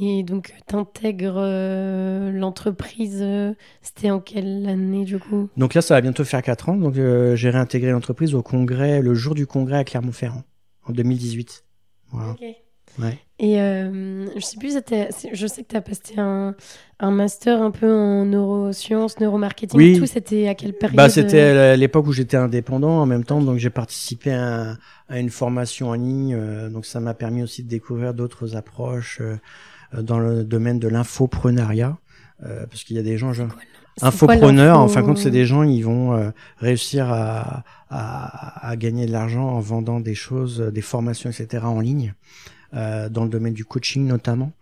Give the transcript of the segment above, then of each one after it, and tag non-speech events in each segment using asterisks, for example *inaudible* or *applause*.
Et donc, t'intègres euh, l'entreprise, euh, c'était en quelle année du coup? Donc là, ça va bientôt faire 4 ans. Donc euh, j'ai réintégré l'entreprise au congrès, le jour du congrès à Clermont-Ferrand, en 2018. Voilà. Ok. Ouais. Et euh, je sais plus, je sais que tu as passé un, un master un peu en neurosciences, neuromarketing Oui. et tout. C'était à quelle période Bah, c'était à l'époque où j'étais indépendant en même temps, donc j'ai participé à, à une formation en ligne, donc ça m'a permis aussi de découvrir d'autres approches dans le domaine de l'infoprenariat, euh, parce qu'il y a des gens, genre, infopreneurs, en fin de compte, c'est des gens, ils vont euh, réussir à, à, à gagner de l'argent en vendant des choses, euh, des formations, etc. en ligne, euh, dans le domaine du coaching notamment.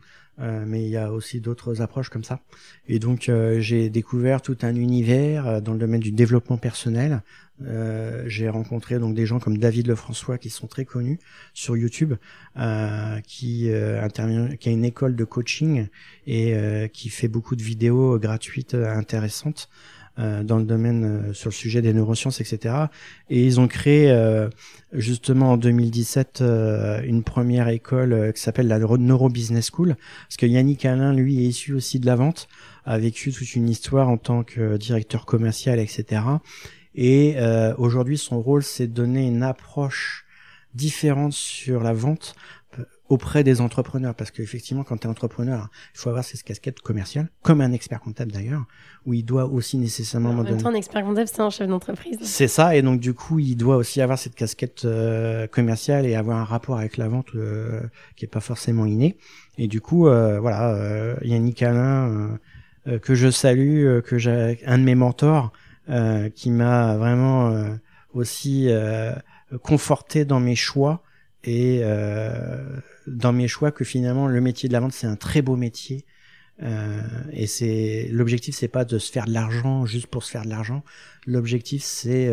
Euh, mais il y a aussi d'autres approches comme ça. Et donc euh, j'ai découvert tout un univers euh, dans le domaine du développement personnel. Euh, j'ai rencontré donc des gens comme David Lefrançois qui sont très connus sur YouTube, euh, qui euh, intervient, qui a une école de coaching et euh, qui fait beaucoup de vidéos gratuites euh, intéressantes dans le domaine sur le sujet des neurosciences, etc. Et ils ont créé justement en 2017 euh, une première école qui s'appelle la Neuro Business School, parce que Yannick Alain, lui, est issu aussi de la vente, a vécu toute une histoire en tant que directeur commercial, etc. Et euh, aujourd'hui, son rôle, c'est de donner une approche différente sur la vente euh, auprès des entrepreneurs parce qu'effectivement quand tu es entrepreneur il faut avoir cette casquette commerciale comme un expert comptable d'ailleurs où il doit aussi nécessairement En me même donner temps, un expert comptable, c'est un chef d'entreprise. c'est ça, et donc du coup, il doit aussi avoir cette casquette euh, commerciale et avoir un rapport avec la vente euh, qui est pas forcément inné. Et du coup, euh, voilà, euh, Yannick Alain, euh, euh, que je salue, euh, que j'ai un de mes mentors, euh, qui m'a vraiment euh, aussi euh, conforté dans mes choix et euh, dans mes choix que finalement le métier de la vente c'est un très beau métier. Et c'est l'objectif, c'est pas de se faire de l'argent juste pour se faire de l'argent. L'objectif, c'est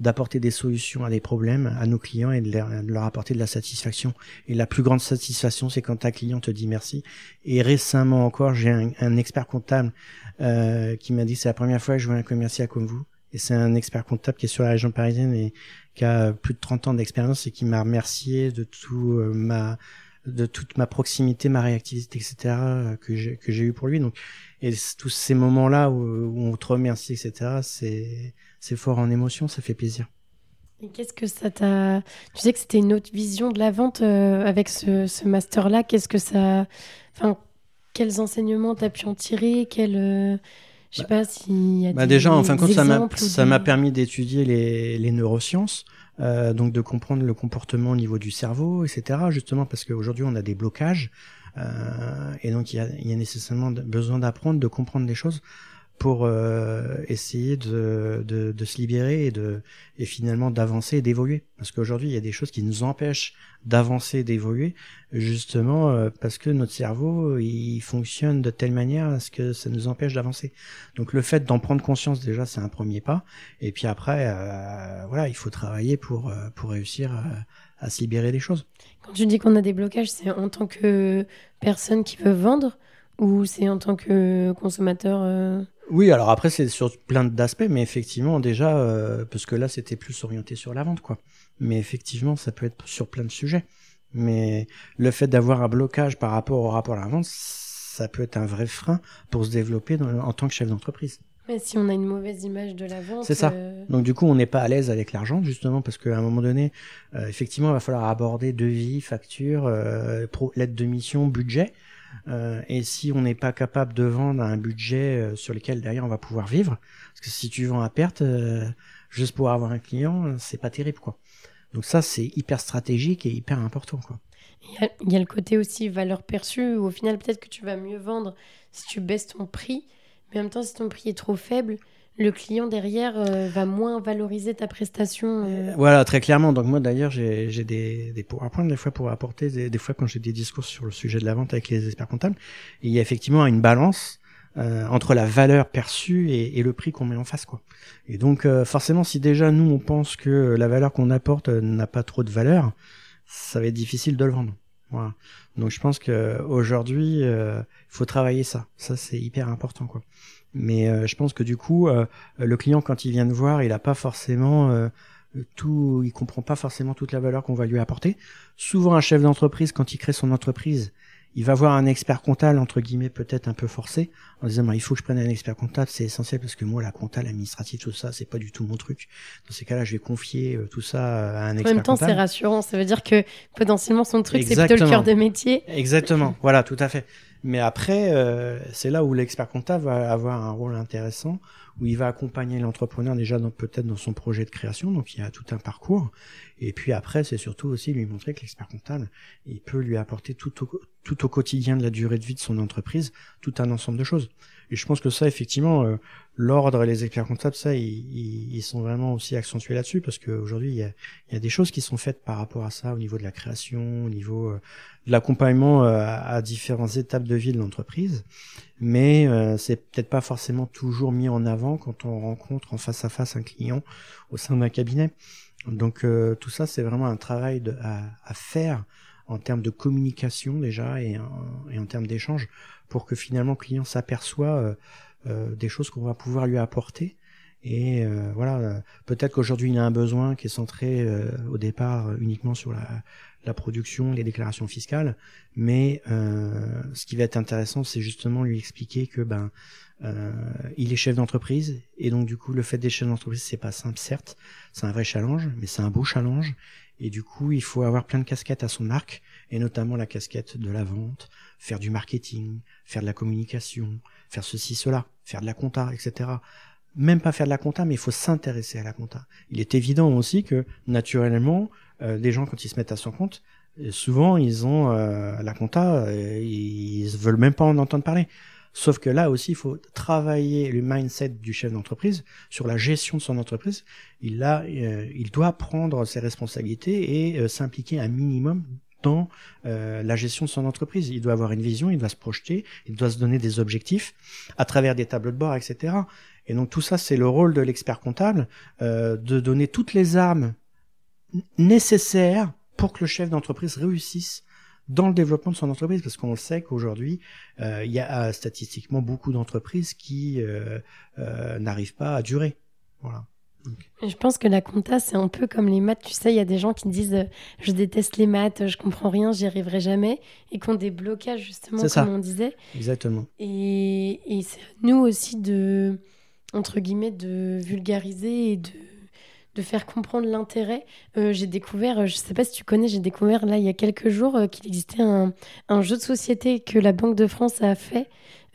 d'apporter des solutions à des problèmes à nos clients et de leur, apporter de la satisfaction. Et la plus grande satisfaction, c'est quand ta client te dit merci. Et récemment encore, j'ai un, un expert comptable euh, qui m'a dit c'est la première fois que je vois un commercial comme vous. Et c'est un expert comptable qui est sur la région parisienne et qui a plus de 30 ans d'expérience et qui m'a remercié de tout euh, ma de toute ma proximité, ma réactivité, etc. que j'ai que j'ai eu pour lui. Donc et tous ces moments-là où, où on te remercie, etc. C'est c'est fort en émotion, ça fait plaisir. Et qu'est-ce que ça t'a. Tu sais que c'était une autre vision de la vente euh, avec ce, ce master-là. Qu'est-ce que ça. Enfin, quels enseignements t'as pu en tirer? Quels. euh, Je sais pas s'il y a Bah des, déjà, en fin de compte, ça m'a des- permis d'étudier les, les neurosciences, euh, donc de comprendre le comportement au niveau du cerveau, etc. Justement parce qu'aujourd'hui on a des blocages euh, et donc il y a, y a nécessairement besoin d'apprendre, de comprendre les choses pour euh, essayer de, de, se libérer et de et finalement d'avancer et d'évoluer. Parce qu'aujourd'hui il y a des choses qui nous empêchent d'avancer et d'évoluer justement euh, parce que notre cerveau il fonctionne de telle manière que ça nous empêche d'avancer. Donc le fait d'en prendre conscience déjà c'est un premier pas et puis après euh, voilà il faut travailler pour pour réussir à, à se libérer des choses. Quand tu dis qu'on a des blocages, c'est en tant que personne qui veut vendre ou c'est en tant que consommateur Oui alors après c'est sur plein d'aspects mais effectivement déjà euh, parce que là c'était plus orienté sur la vente quoi. Mais effectivement ça peut être sur plein de sujets. Mais le fait d'avoir un blocage par rapport au rapport à la vente ça peut être un vrai frein pour se développer dans- en tant que chef d'entreprise. Mais si on a une mauvaise image de la vente. C'est ça. euh, Donc du coup, on n'est pas à l'aise avec l'argent justement parce qu'à un moment donné, euh, effectivement, il va falloir aborder devis, facture, euh, pro- lettre de mission, budget. Euh, et si on n'est pas capable de vendre un budget euh, sur lequel derrière on va pouvoir vivre, parce que si tu vends à perte euh, juste pour avoir un client, c'est pas terrible quoi. Donc ça c'est hyper stratégique et hyper important quoi. Il y, a, le côté aussi valeur perçue où au final peut-être que tu vas mieux vendre si tu baisses ton prix, mais en même temps si ton prix est trop faible, le client derrière euh, va moins valoriser ta prestation. Euh. Voilà, très clairement. Donc moi d'ailleurs, j'ai des, des PowerPoint des fois pour apporter, des, fois quand j'ai des discours sur le sujet de la vente avec les experts comptables, il y a effectivement une balance euh, entre la valeur perçue et, le prix qu'on met en face. quoi. Et donc forcément, si déjà nous on pense que la valeur qu'on apporte n'a pas trop de valeur, ça va être difficile de le vendre. Voilà. Donc je pense que aujourd'hui, il faut travailler ça. Ça c'est hyper important quoi. Mais euh, je pense que du coup, euh, le client quand il vient de voir, il a pas forcément euh, tout, il comprend pas forcément toute la valeur qu'on va lui apporter. Souvent, un chef d'entreprise, quand il crée son entreprise, il va voir un expert comptable entre guillemets peut-être un peu forcé en disant bah, il faut que je prenne un expert comptable c'est essentiel parce que moi la comptable administrative tout ça c'est pas du tout mon truc. Dans ces cas-là je vais confier tout ça à un expert comptable en même temps c'est rassurant. Ça veut dire que potentiellement son truc c'est plutôt le cœur de métier. Exactement. Voilà tout à fait mais après, euh, c'est là où l'expert comptable va avoir un rôle intéressant, où il va accompagner l'entrepreneur déjà peut-être dans son projet de création, donc il y a tout un parcours. Et puis après, c'est surtout aussi lui montrer que l'expert comptable, il peut lui apporter tout au, tout au quotidien de la durée de vie de son entreprise, tout un ensemble de choses. Et je pense que ça, effectivement, euh, l'ordre et les experts comptables, ça, ils, ils, sont vraiment aussi accentués là-dessus, parce qu'aujourd'hui, il y a, y a, des choses qui sont faites par rapport à ça, au niveau de la création, au niveau euh, de l'accompagnement euh, à, différentes étapes de vie de l'entreprise, mais c'est peut-être pas forcément toujours mis en avant quand on rencontre en face à face un client au sein d'un cabinet. Donc tout ça, c'est vraiment un travail de, à, à faire en termes de communication déjà et en, et en termes d'échange pour que finalement le client s'aperçoit euh, euh, des choses qu'on va pouvoir lui apporter. Et euh, voilà, peut-être qu'aujourd'hui il a un besoin qui est centré au départ uniquement sur la, la, production, les déclarations fiscales, mais ce qui va être intéressant, c'est justement lui expliquer que ben il est chef d'entreprise. Et donc du coup le fait d'être chef d'entreprise c'est pas simple certes, c'est un vrai challenge, mais c'est un beau challenge. Et du coup, il faut avoir plein de casquettes à son arc, et notamment la casquette de la vente, faire du marketing, faire de la communication, faire ceci, cela, faire de la compta, etc. Même pas faire de la compta, mais il faut s'intéresser à la compta. Il est évident aussi que, naturellement, euh, les gens, quand ils se mettent à son compte, euh, souvent, ils ont euh, la compta, euh, ils veulent même pas en entendre parler. Sauf que là aussi, il faut travailler le mindset du chef d'entreprise sur la gestion de son entreprise. Il, a, euh, il doit prendre ses responsabilités et euh, s'impliquer un minimum dans euh, la gestion de son entreprise. Il doit avoir une vision, il doit se projeter, il doit se donner des objectifs à travers des tableaux de bord, etc. Et donc tout ça, c'est le rôle de l'expert comptable, de donner toutes les armes nécessaires pour que le chef d'entreprise réussisse dans le développement de son entreprise, parce qu'on sait qu'aujourd'hui, euh, il y a euh, statistiquement beaucoup d'entreprises qui euh, n'arrivent pas à durer. Voilà. Je pense que la compta, c'est un peu comme les maths. Tu sais, il y a des gens qui disent Je déteste les maths, je comprends rien, j'y arriverai jamais. Et qui ont des blocages, justement, comme on disait. Exactement. Et, et c'est nous aussi de, entre guillemets, de vulgariser et de de faire comprendre l'intérêt. Euh, j'ai découvert, euh, je ne sais pas si tu connais, j'ai découvert là il y a quelques jours euh, qu'il existait un, un, jeu de société que la Banque de France a fait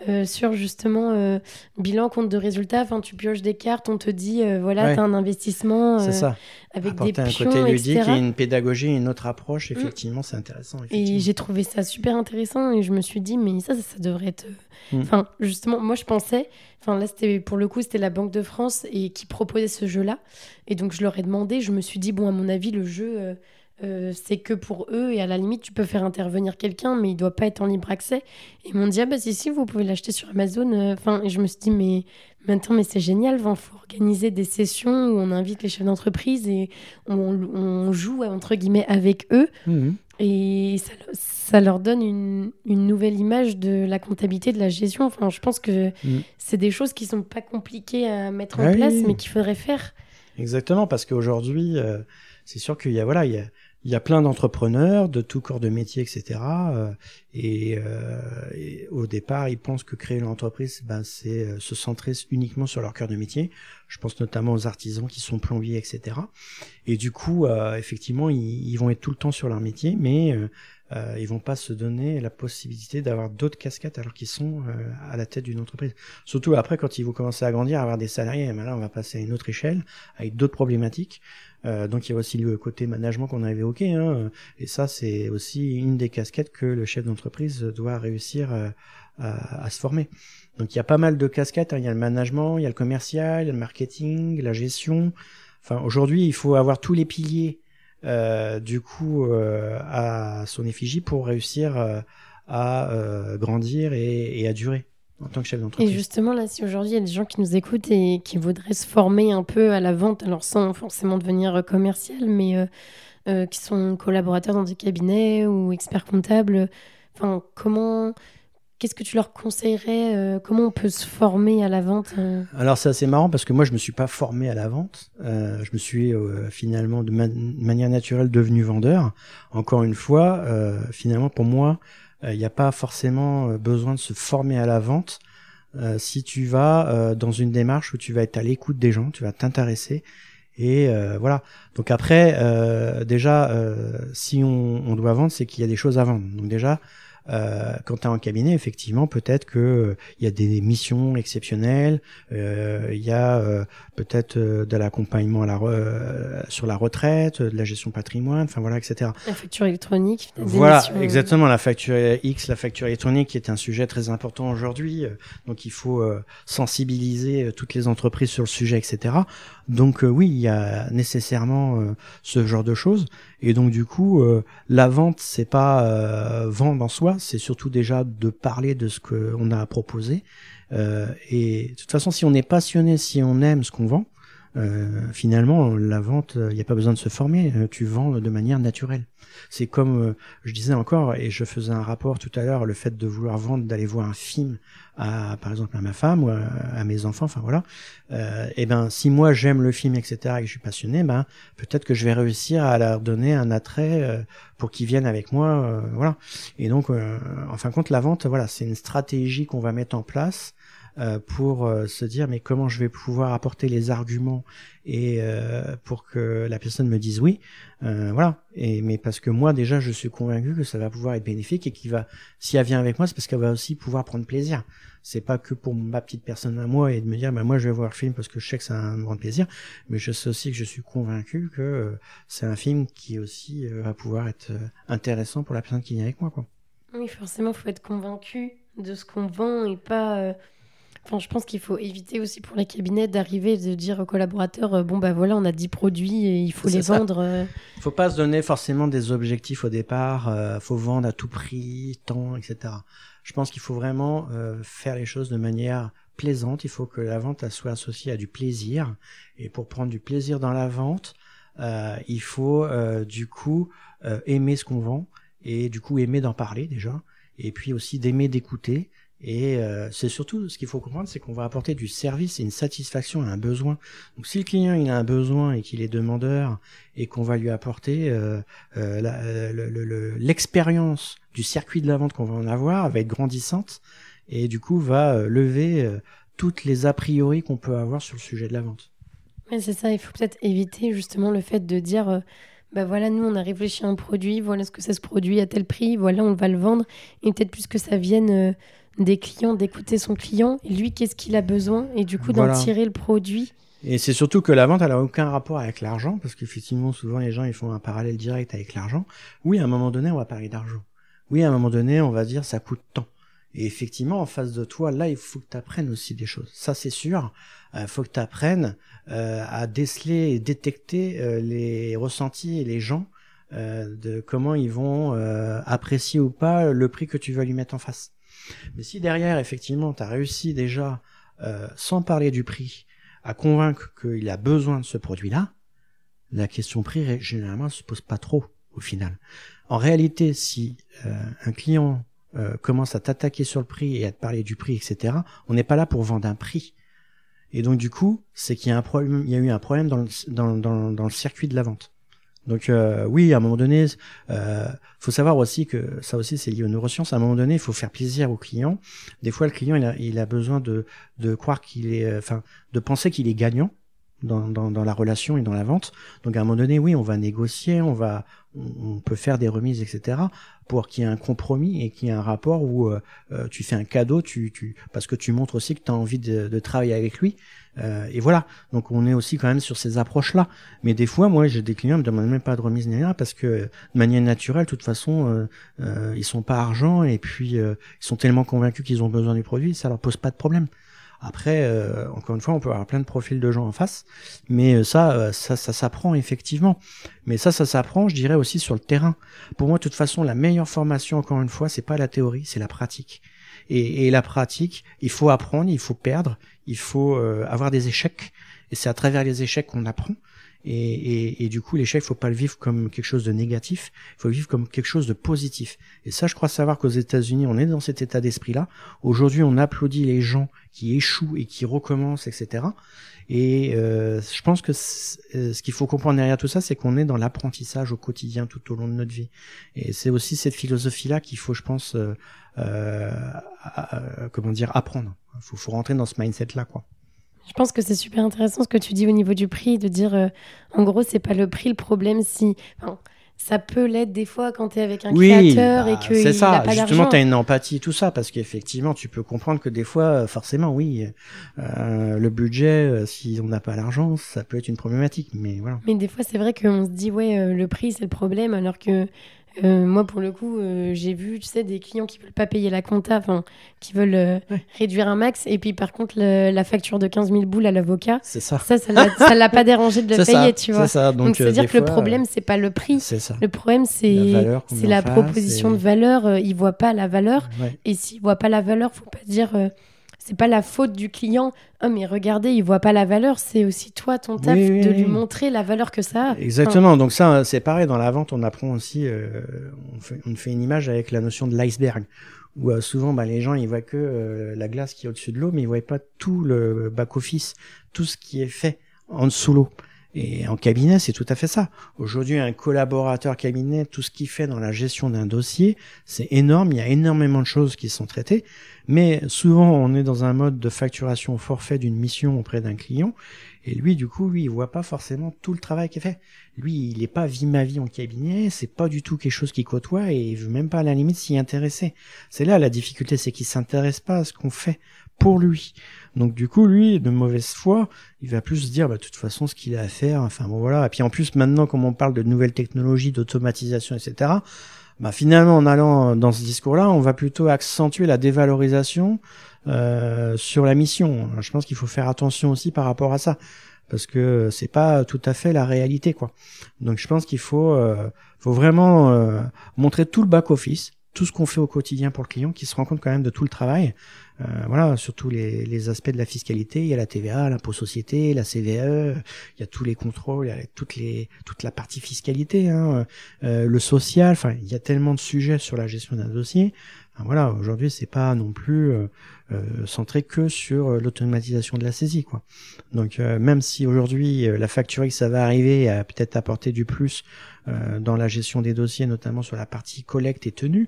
euh, sur justement euh, bilan, compte de résultats. Enfin, tu pioches des cartes, on te dit euh, voilà, tu as un investissement ça. avec des pions, un côté ludique et une pédagogie, une autre approche. Mm. Effectivement, c'est intéressant. Et j'ai trouvé ça super intéressant et je me suis dit mais ça, ça, devrait être. Mm. Enfin, justement, moi je pensais. Enfin là, c'était pour le coup, c'était la Banque de France et qui proposait ce jeu-là. Et donc je leur ai demandé. Je me suis dit bon, à mon avis, le jeu euh, c'est que pour eux et à la limite tu peux faire intervenir quelqu'un mais il doit pas être en libre accès. Et ils m'ont dit ah bah si si vous pouvez l'acheter sur Amazon. Euh, enfin et je me suis dit mais maintenant mais c'est génial il faut organiser des sessions où on invite les chefs d'entreprise et on, joue entre guillemets avec eux. Mmh. et ça, leur donne une, nouvelle image de la comptabilité de la gestion. Enfin je pense que mmh. c'est des choses qui sont pas compliquées à mettre en place mais qu'il faudrait faire. Exactement parce qu'aujourd'hui euh, c'est sûr qu'il y a voilà il y a il y a plein d'entrepreneurs de tout corps de métier, etc. Euh, euh, et, au départ, ils pensent que créer une entreprise, ben, c'est euh, se centrer uniquement sur leur cœur de métier. Je pense notamment aux artisans qui sont plombiers, etc. Et du coup, effectivement, ils, vont être tout le temps sur leur métier, mais euh, ils vont pas se donner la possibilité d'avoir d'autres casquettes alors qu'ils sont euh, à la tête d'une entreprise. Surtout après, quand ils vont commencer à grandir, à avoir des salariés, ben là, on va passer à une autre échelle avec d'autres problématiques. Euh, donc il y a aussi le côté management qu'on a évoqué, hein, et ça c'est aussi une des casquettes que le chef d'entreprise doit réussir euh, à, à, se former. Donc il y a pas mal de casquettes, hein. il y a le management, il y a le commercial, le marketing, la gestion. Enfin aujourd'hui il faut avoir tous les piliers du coup euh, à son effigie pour réussir euh, à grandir et, et, à durer en tant que chef d'entreprise. Et justement, là, si aujourd'hui il y a des gens qui nous écoutent et qui voudraient se former un peu à la vente, alors sans forcément devenir commercial, mais qui sont collaborateurs dans des cabinets ou experts comptables, enfin, comment Qu'est-ce que tu leur conseillerais euh, Comment on peut se former à la vente euh Alors c'est assez marrant parce que moi je me suis pas formé à la vente. Euh, je me suis finalement de, manière naturelle devenu vendeur. Encore une fois, finalement pour moi, il n'y a pas forcément besoin de se former à la vente. si tu vas dans une démarche où tu vas être à l'écoute des gens, tu vas t'intéresser et voilà. Donc après, déjà, si on, on, doit vendre, c'est qu'il y a des choses à vendre. Donc déjà, euh, quand tu es en cabinet, effectivement, peut-être que euh, il y a des missions exceptionnelles, euh, il y a euh, peut-être de l'accompagnement à la sur la retraite, de la gestion patrimoine, enfin voilà, etc. La facture électronique. Voilà, exactement, la facture X, la facture électronique, qui est un sujet très important aujourd'hui. Donc il faut sensibiliser toutes les entreprises sur le sujet, etc. Donc oui, il y a nécessairement ce genre de choses. Et donc du coup, euh, la vente, c'est pas euh, vendre en soi, c'est surtout déjà de parler de ce qu'on a à proposer. Euh, et de toute façon, si on est passionné, si on aime ce qu'on vend, euh, finalement, la vente, il n'y a pas besoin de se former, tu vends de manière naturelle. C'est comme je disais encore, et je faisais un rapport tout à l'heure, le fait de vouloir vendre, d'aller voir un film à, par exemple, à ma femme ou à, mes enfants, enfin voilà. Euh, et ben, si moi j'aime le film, etc., et que je suis passionné, ben peut-être que je vais réussir à leur donner un attrait euh, pour qu'ils viennent avec moi, euh, voilà. Et donc, euh, en fin de compte, la vente, voilà, c'est une stratégie qu'on va mettre en place euh, pour euh, se dire mais comment je vais pouvoir apporter les arguments et euh, pour que la personne me dise oui voilà. Et mais parce que moi déjà je suis convaincu que ça va pouvoir être bénéfique et qu'il va si elle vient avec moi c'est parce qu'elle va aussi pouvoir prendre plaisir. C'est pas que pour ma petite personne à moi et de me dire bah moi je vais voir le film parce que je sais que c'est un grand plaisir. Mais je sais aussi que je suis convaincu que c'est un film qui aussi va pouvoir être intéressant pour la personne qui vient avec moi quoi. Oui forcément faut être convaincu de ce qu'on vend et pas je pense qu'il faut éviter aussi pour les cabinets d'arriver et de dire aux collaborateurs euh, bon, bah voilà, on a 10 produits et il faut les vendre. Il euh. ne faut pas se donner forcément des objectifs au départ. Il euh, faut vendre à tout prix, temps, etc. Je pense qu'il faut vraiment faire les choses de manière plaisante. Il faut que la vente soit associée à du plaisir. Et pour prendre du plaisir dans la vente, il faut du coup aimer ce qu'on vend et du coup aimer d'en parler déjà. Et puis aussi d'aimer d'écouter et euh, c'est surtout ce qu'il faut comprendre, c'est qu'on va apporter du service et une satisfaction à un besoin. Donc si le client il a un besoin et qu'il est demandeur et qu'on va lui apporter euh, euh, l'expérience du circuit de la vente qu'on va en avoir va être grandissante et du coup va lever toutes les a priori qu'on peut avoir sur le sujet de la vente. Mais c'est ça, il faut peut-être éviter justement le fait de dire bah voilà, nous on a réfléchi à un produit, voilà ce que ça se produit à tel prix, voilà on va le vendre, et peut-être plus que ça vienne des clients, d'écouter son client, et lui, qu'est-ce qu'il a besoin, et du coup d'en tirer le produit. Et c'est surtout que la vente, elle n'a aucun rapport avec l'argent, parce qu'effectivement, souvent, les gens, ils font un parallèle direct avec l'argent. Oui, à un moment donné, on va parler d'argent. Oui, à un moment donné, on va dire, ça coûte tant. Et effectivement, en face de toi, là, il faut que tu apprennes aussi des choses. Ça, c'est sûr. Il euh, faut que tu apprennes euh, à déceler et détecter euh, les ressentis et les gens de comment ils vont apprécier ou pas le prix que tu vas lui mettre en face. Mais si derrière, effectivement, tu as réussi déjà, euh, sans parler du prix, à convaincre qu'il a besoin de ce produit-là, la question prix, généralement, ne se pose pas trop au final. En réalité, si euh, un client euh, commence à t'attaquer sur le prix et à te parler du prix, etc., on n'est pas là pour vendre un prix. Et donc du coup, c'est qu'il y a il y a eu un problème dans le circuit de la vente. Donc euh, oui, à un moment donné, euh, faut savoir aussi que ça aussi c'est lié aux neurosciences. À un moment donné, il faut faire plaisir au client. Des fois, le client il a, il a besoin de, de croire qu'il est, euh, enfin, de penser qu'il est gagnant. Dans, dans, dans, la relation et dans la vente. Donc à un moment donné, oui, on va négocier, on va, on, peut faire des remises, etc. pour qu'il y ait un compromis et qu'il y ait un rapport où euh, euh, tu fais un cadeau, tu, tu, parce que tu montres aussi que tu as envie de, de, travailler avec lui. Euh, et voilà. Donc on est aussi quand même sur ces approches-là. Mais des fois, moi, j'ai des clients qui me demandent même pas de remise ni rien parce que de manière naturelle, de toute façon, euh, ils sont pas argent et puis ils sont tellement convaincus qu'ils ont besoin du produit, ça leur pose pas de problème. Après, euh, encore une fois, on peut avoir plein de profils de gens en face, mais euh, ça, euh, ça, ça s'apprend effectivement. Mais ça, ça s'apprend, je dirais aussi sur le terrain. Pour moi, de toute façon, la meilleure formation, encore une fois, c'est pas la théorie, c'est la pratique. Et, et, la pratique, il faut apprendre, il faut perdre, il faut avoir des échecs. Et c'est à travers les échecs qu'on apprend. Et, et, et, du coup, l'échec, faut pas le vivre comme quelque chose de négatif, il faut le vivre comme quelque chose de positif. Et ça, je crois savoir qu'aux États-Unis, on est dans cet état d'esprit-là. Aujourd'hui, on applaudit les gens qui échouent et qui recommencent, etc. Et euh, je pense que euh, ce qu'il faut comprendre derrière tout ça, c'est qu'on est dans l'apprentissage au quotidien tout au long de notre vie. Et c'est aussi cette philosophie-là qu'il faut, je pense, euh, euh comment dire, apprendre. Il faut, faut rentrer dans ce mindset-là, quoi. Je pense que c'est super intéressant ce que tu dis au niveau du prix, de dire euh, en gros, c'est pas le prix le problème si. Enfin, ça peut l'être des fois quand tu es avec un créateur et bah, que c'est ça. Justement, tu as une empathie, tout ça, parce qu'effectivement, tu peux comprendre que des fois, forcément, oui, euh, le budget, euh, si on n'a pas l'argent, ça peut être une problématique. Mais voilà. Mais des fois, c'est vrai qu'on se dit, ouais, le prix, c'est le problème, alors que euh, moi, pour le coup, euh, j'ai vu, tu sais, des clients qui veulent pas payer la compta, enfin, qui veulent euh, réduire un max, et puis par contre, la facture de 15 000 boules à l'avocat, ça. Ça, ça l'a pas *laughs* dérangé de le payer, tu vois. Ça. Donc, c'est-à-dire que le problème, c'est pas le prix. Ça. Le problème, c'est la, la proposition de valeur. il voit pas la valeur, et s'il voit pas la valeur, faut pas dire c'est pas la faute du client. Oh, mais regardez, il voit pas la valeur. C'est aussi toi, ton taf, de lui montrer la valeur que ça a. Exactement. Donc ça, c'est pareil dans la vente. On apprend aussi. Euh, on, fait, on, fait, une image avec la notion de l'iceberg, où euh, souvent, bah, les gens ils voient que euh, la glace qui est au-dessus de l'eau, mais ils voient pas tout le back office, tout ce qui est fait en dessous l'eau. Et en cabinet, c'est tout à fait ça. Aujourd'hui, un collaborateur cabinet, tout ce qu'il fait dans la gestion d'un dossier, c'est énorme. Il y a énormément de choses qui sont traitées. Mais souvent, on est dans un mode de facturation forfait d'une mission auprès d'un client. Et lui, du coup, lui, il voit pas forcément tout le travail qui est fait. Lui, il n'est pas vie ma vie en cabinet. C'est pas du tout quelque chose qu'il côtoie et il veut même pas à la limite s'y intéresser. C'est là la difficulté, c'est qu'il s'intéresse pas à ce qu'on fait pour lui. Donc du coup, lui, de mauvaise foi, il va plus se dire, bah, de toute façon, ce qu'il a à faire, enfin bon voilà. Et puis en plus, maintenant, comme on parle de nouvelles technologies, d'automatisation, etc., bah, finalement, en allant dans ce discours-là, on va plutôt accentuer la dévalorisation euh, sur la mission. je pense qu'il faut faire attention aussi par rapport à ça, parce que c'est pas tout à fait la réalité, quoi. Donc je pense qu'il faut, euh, faut vraiment euh, montrer tout le back office, tout ce qu'on fait au quotidien pour le client, qui se rend compte quand même de tout le travail. Euh, voilà, surtout les, les, aspects de la fiscalité. Il y a la TVA, l'impôt société, la CVE, il y a tous les contrôles, il y a toutes les, toute la partie fiscalité, hein, euh, le social. Enfin, il y a tellement de sujets sur la gestion d'un dossier. voilà, aujourd'hui, c'est pas non plus euh, euh centré que sur euh, l'automatisation de la saisie, quoi. Donc, même si aujourd'hui la facturing, ça va arriver à peut-être apporter du plus dans la gestion des dossiers, notamment sur la partie collecte et tenue.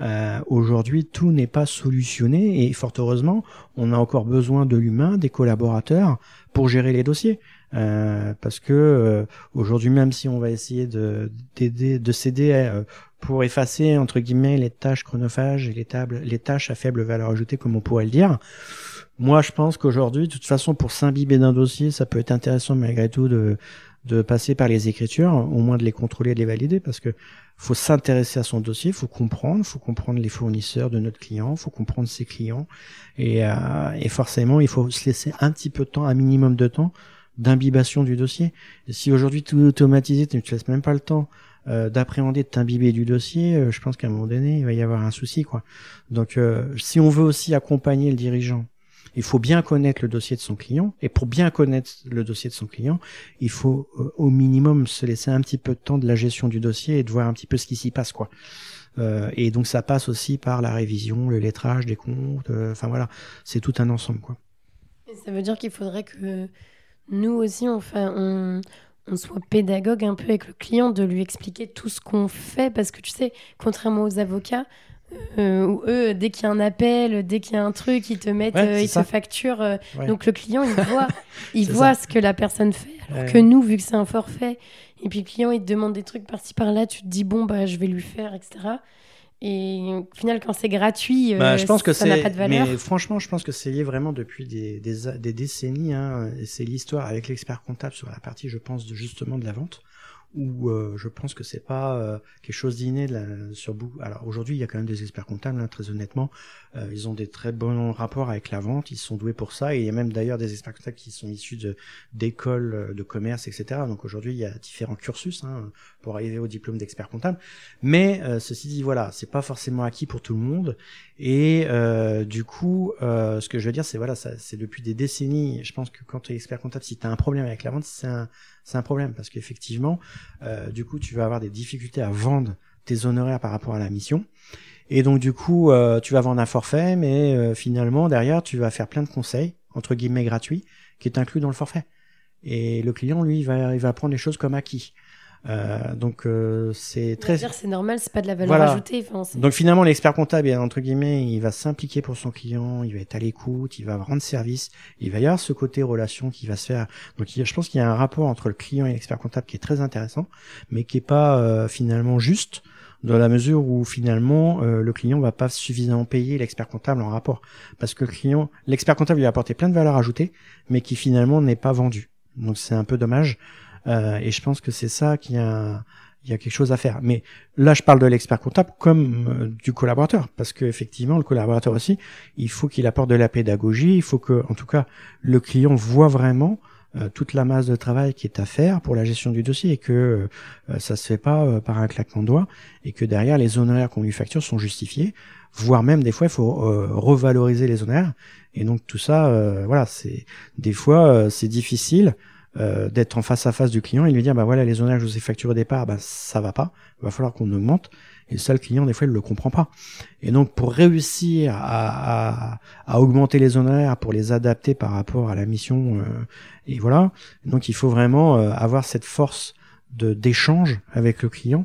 Euh, Aujourd'hui, tout n'est pas solutionné et fort heureusement, on a encore besoin de l'humain, des collaborateurs pour gérer les dossiers. Euh, parce que euh, aujourd'hui, même si on va essayer de d'aider, de s'aider euh, pour effacer entre guillemets les tâches chronophages et les tables, les tâches à faible valeur ajoutée, comme on pourrait le dire. Moi, je pense qu'aujourd'hui, de toute façon, pour s'imbiber d'un dossier, ça peut être intéressant malgré tout de de passer par les écritures, au moins de les contrôler et de les valider, parce que faut s'intéresser à son dossier, faut comprendre, faut comprendre les fournisseurs de notre client, faut comprendre ses clients, et, euh, forcément, il faut se laisser un petit peu de temps, un minimum de temps d'imbibation du dossier. si aujourd'hui tout est automatisé, tu ne te laisses même pas le temps euh, d'appréhender, de t'imbiber du dossier, euh, je pense qu'à un moment donné, il va y avoir un souci, quoi. Donc, si on veut aussi accompagner le dirigeant il faut bien connaître le dossier de son client. Et pour bien connaître le dossier de son client, il faut euh, au minimum se laisser un petit peu de temps de la gestion du dossier et de voir un petit peu ce qui s'y passe, quoi. Euh, et donc ça passe aussi par la révision, le lettrage des comptes. Euh, enfin voilà, c'est tout un ensemble, quoi. Ça veut dire qu'il faudrait que nous aussi on, on, on soit pédagogue un peu avec le client, de lui expliquer tout ce qu'on fait, parce que tu sais, contrairement aux avocats, euh, où eux, dès qu'il y a un appel, dès qu'il y a un truc, ils te mettent, Ouais, ils ça. te facturent. euh, Ouais. Donc le client, il voit, *laughs* il voit ça. ce que la personne fait. Alors Ouais. que nous, vu que c'est un forfait, et puis le client, il te demande des trucs par-ci par-là, tu te dis bon bah je vais lui faire, etc. Et au final, quand c'est gratuit, euh, Bah, je pense que ça n'a pas de valeur. Mais franchement, je pense que c'est lié vraiment depuis des, des, des décennies. Hein, c'est l'histoire avec l'expert comptable sur la partie, je pense, de, justement de la vente, où euh, je pense que c'est pas euh, quelque chose d'inné sur beaucoup. Alors aujourd'hui, il y a quand même des experts comptables, hein, très honnêtement. Euh, ils ont des très bons rapports avec la vente, ils sont doués pour ça. Et il y a même d'ailleurs des experts comptables qui sont issus d'écoles euh, de commerce, etc. Donc aujourd'hui, il y a différents cursus hein, pour arriver au diplôme d'expert comptable. Mais euh, ceci dit, voilà, c'est pas forcément acquis pour tout le monde. Et euh, du coup, euh, ce que je veux dire, c'est voilà, c'est depuis des décennies. Je pense que quand tu es expert comptable, si tu as un problème avec la vente, c'est un, un problème parce qu'effectivement, euh, du coup, tu vas avoir des difficultés à vendre tes honoraires par rapport à la mission. Et donc du coup, euh, tu vas vendre un forfait, mais euh, finalement derrière, tu vas faire plein de conseils entre guillemets gratuits qui est inclus dans le forfait. Et le client, lui, il va, il va prendre les choses comme acquis. Euh, donc euh, c'est très dire c'est normal, c'est pas de la valeur Voilà. ajoutée. Enfin, donc finalement, l'expert comptable, entre guillemets, il va s'impliquer pour son client, il va être à l'écoute, il va rendre service, il va y avoir ce côté relation qui va se faire. Donc il y a- je pense qu'il y a un rapport entre le client et l'expert comptable qui est très intéressant, mais qui est pas euh, finalement juste dans la mesure où finalement euh, le client va pas suffisamment payer l'expert comptable en rapport, parce que le client, l'expert comptable lui a apporté plein de valeur ajoutée, mais qui finalement n'est pas vendu. Donc c'est un peu dommage, Euh, et je pense que c'est ça qui a y a quelque chose à faire. Mais là, je parle de l'expert comptable comme euh, du collaborateur, parce que effectivement, le collaborateur aussi, il faut qu'il apporte de la pédagogie. Il faut que, en tout cas, le client voit vraiment euh, toute la masse de travail qui est à faire pour la gestion du dossier et que euh, ça se fait pas euh, par un claquement de doigts et que derrière les honoraires qu'on lui facture sont justifiés, voire même des fois il faut euh, revaloriser les honoraires. Et donc tout ça, voilà, c'est des fois c'est difficile d'être en face à face du client et lui dire bah voilà les honoraires que je vous ai facturés au départ bah ça va pas. Il va falloir qu'on augmente et ça le client des fois il le comprend pas et donc pour réussir à, à, à augmenter les honoraires pour les adapter par rapport à la mission euh, et voilà donc il faut vraiment euh, avoir cette force de d'échange avec le client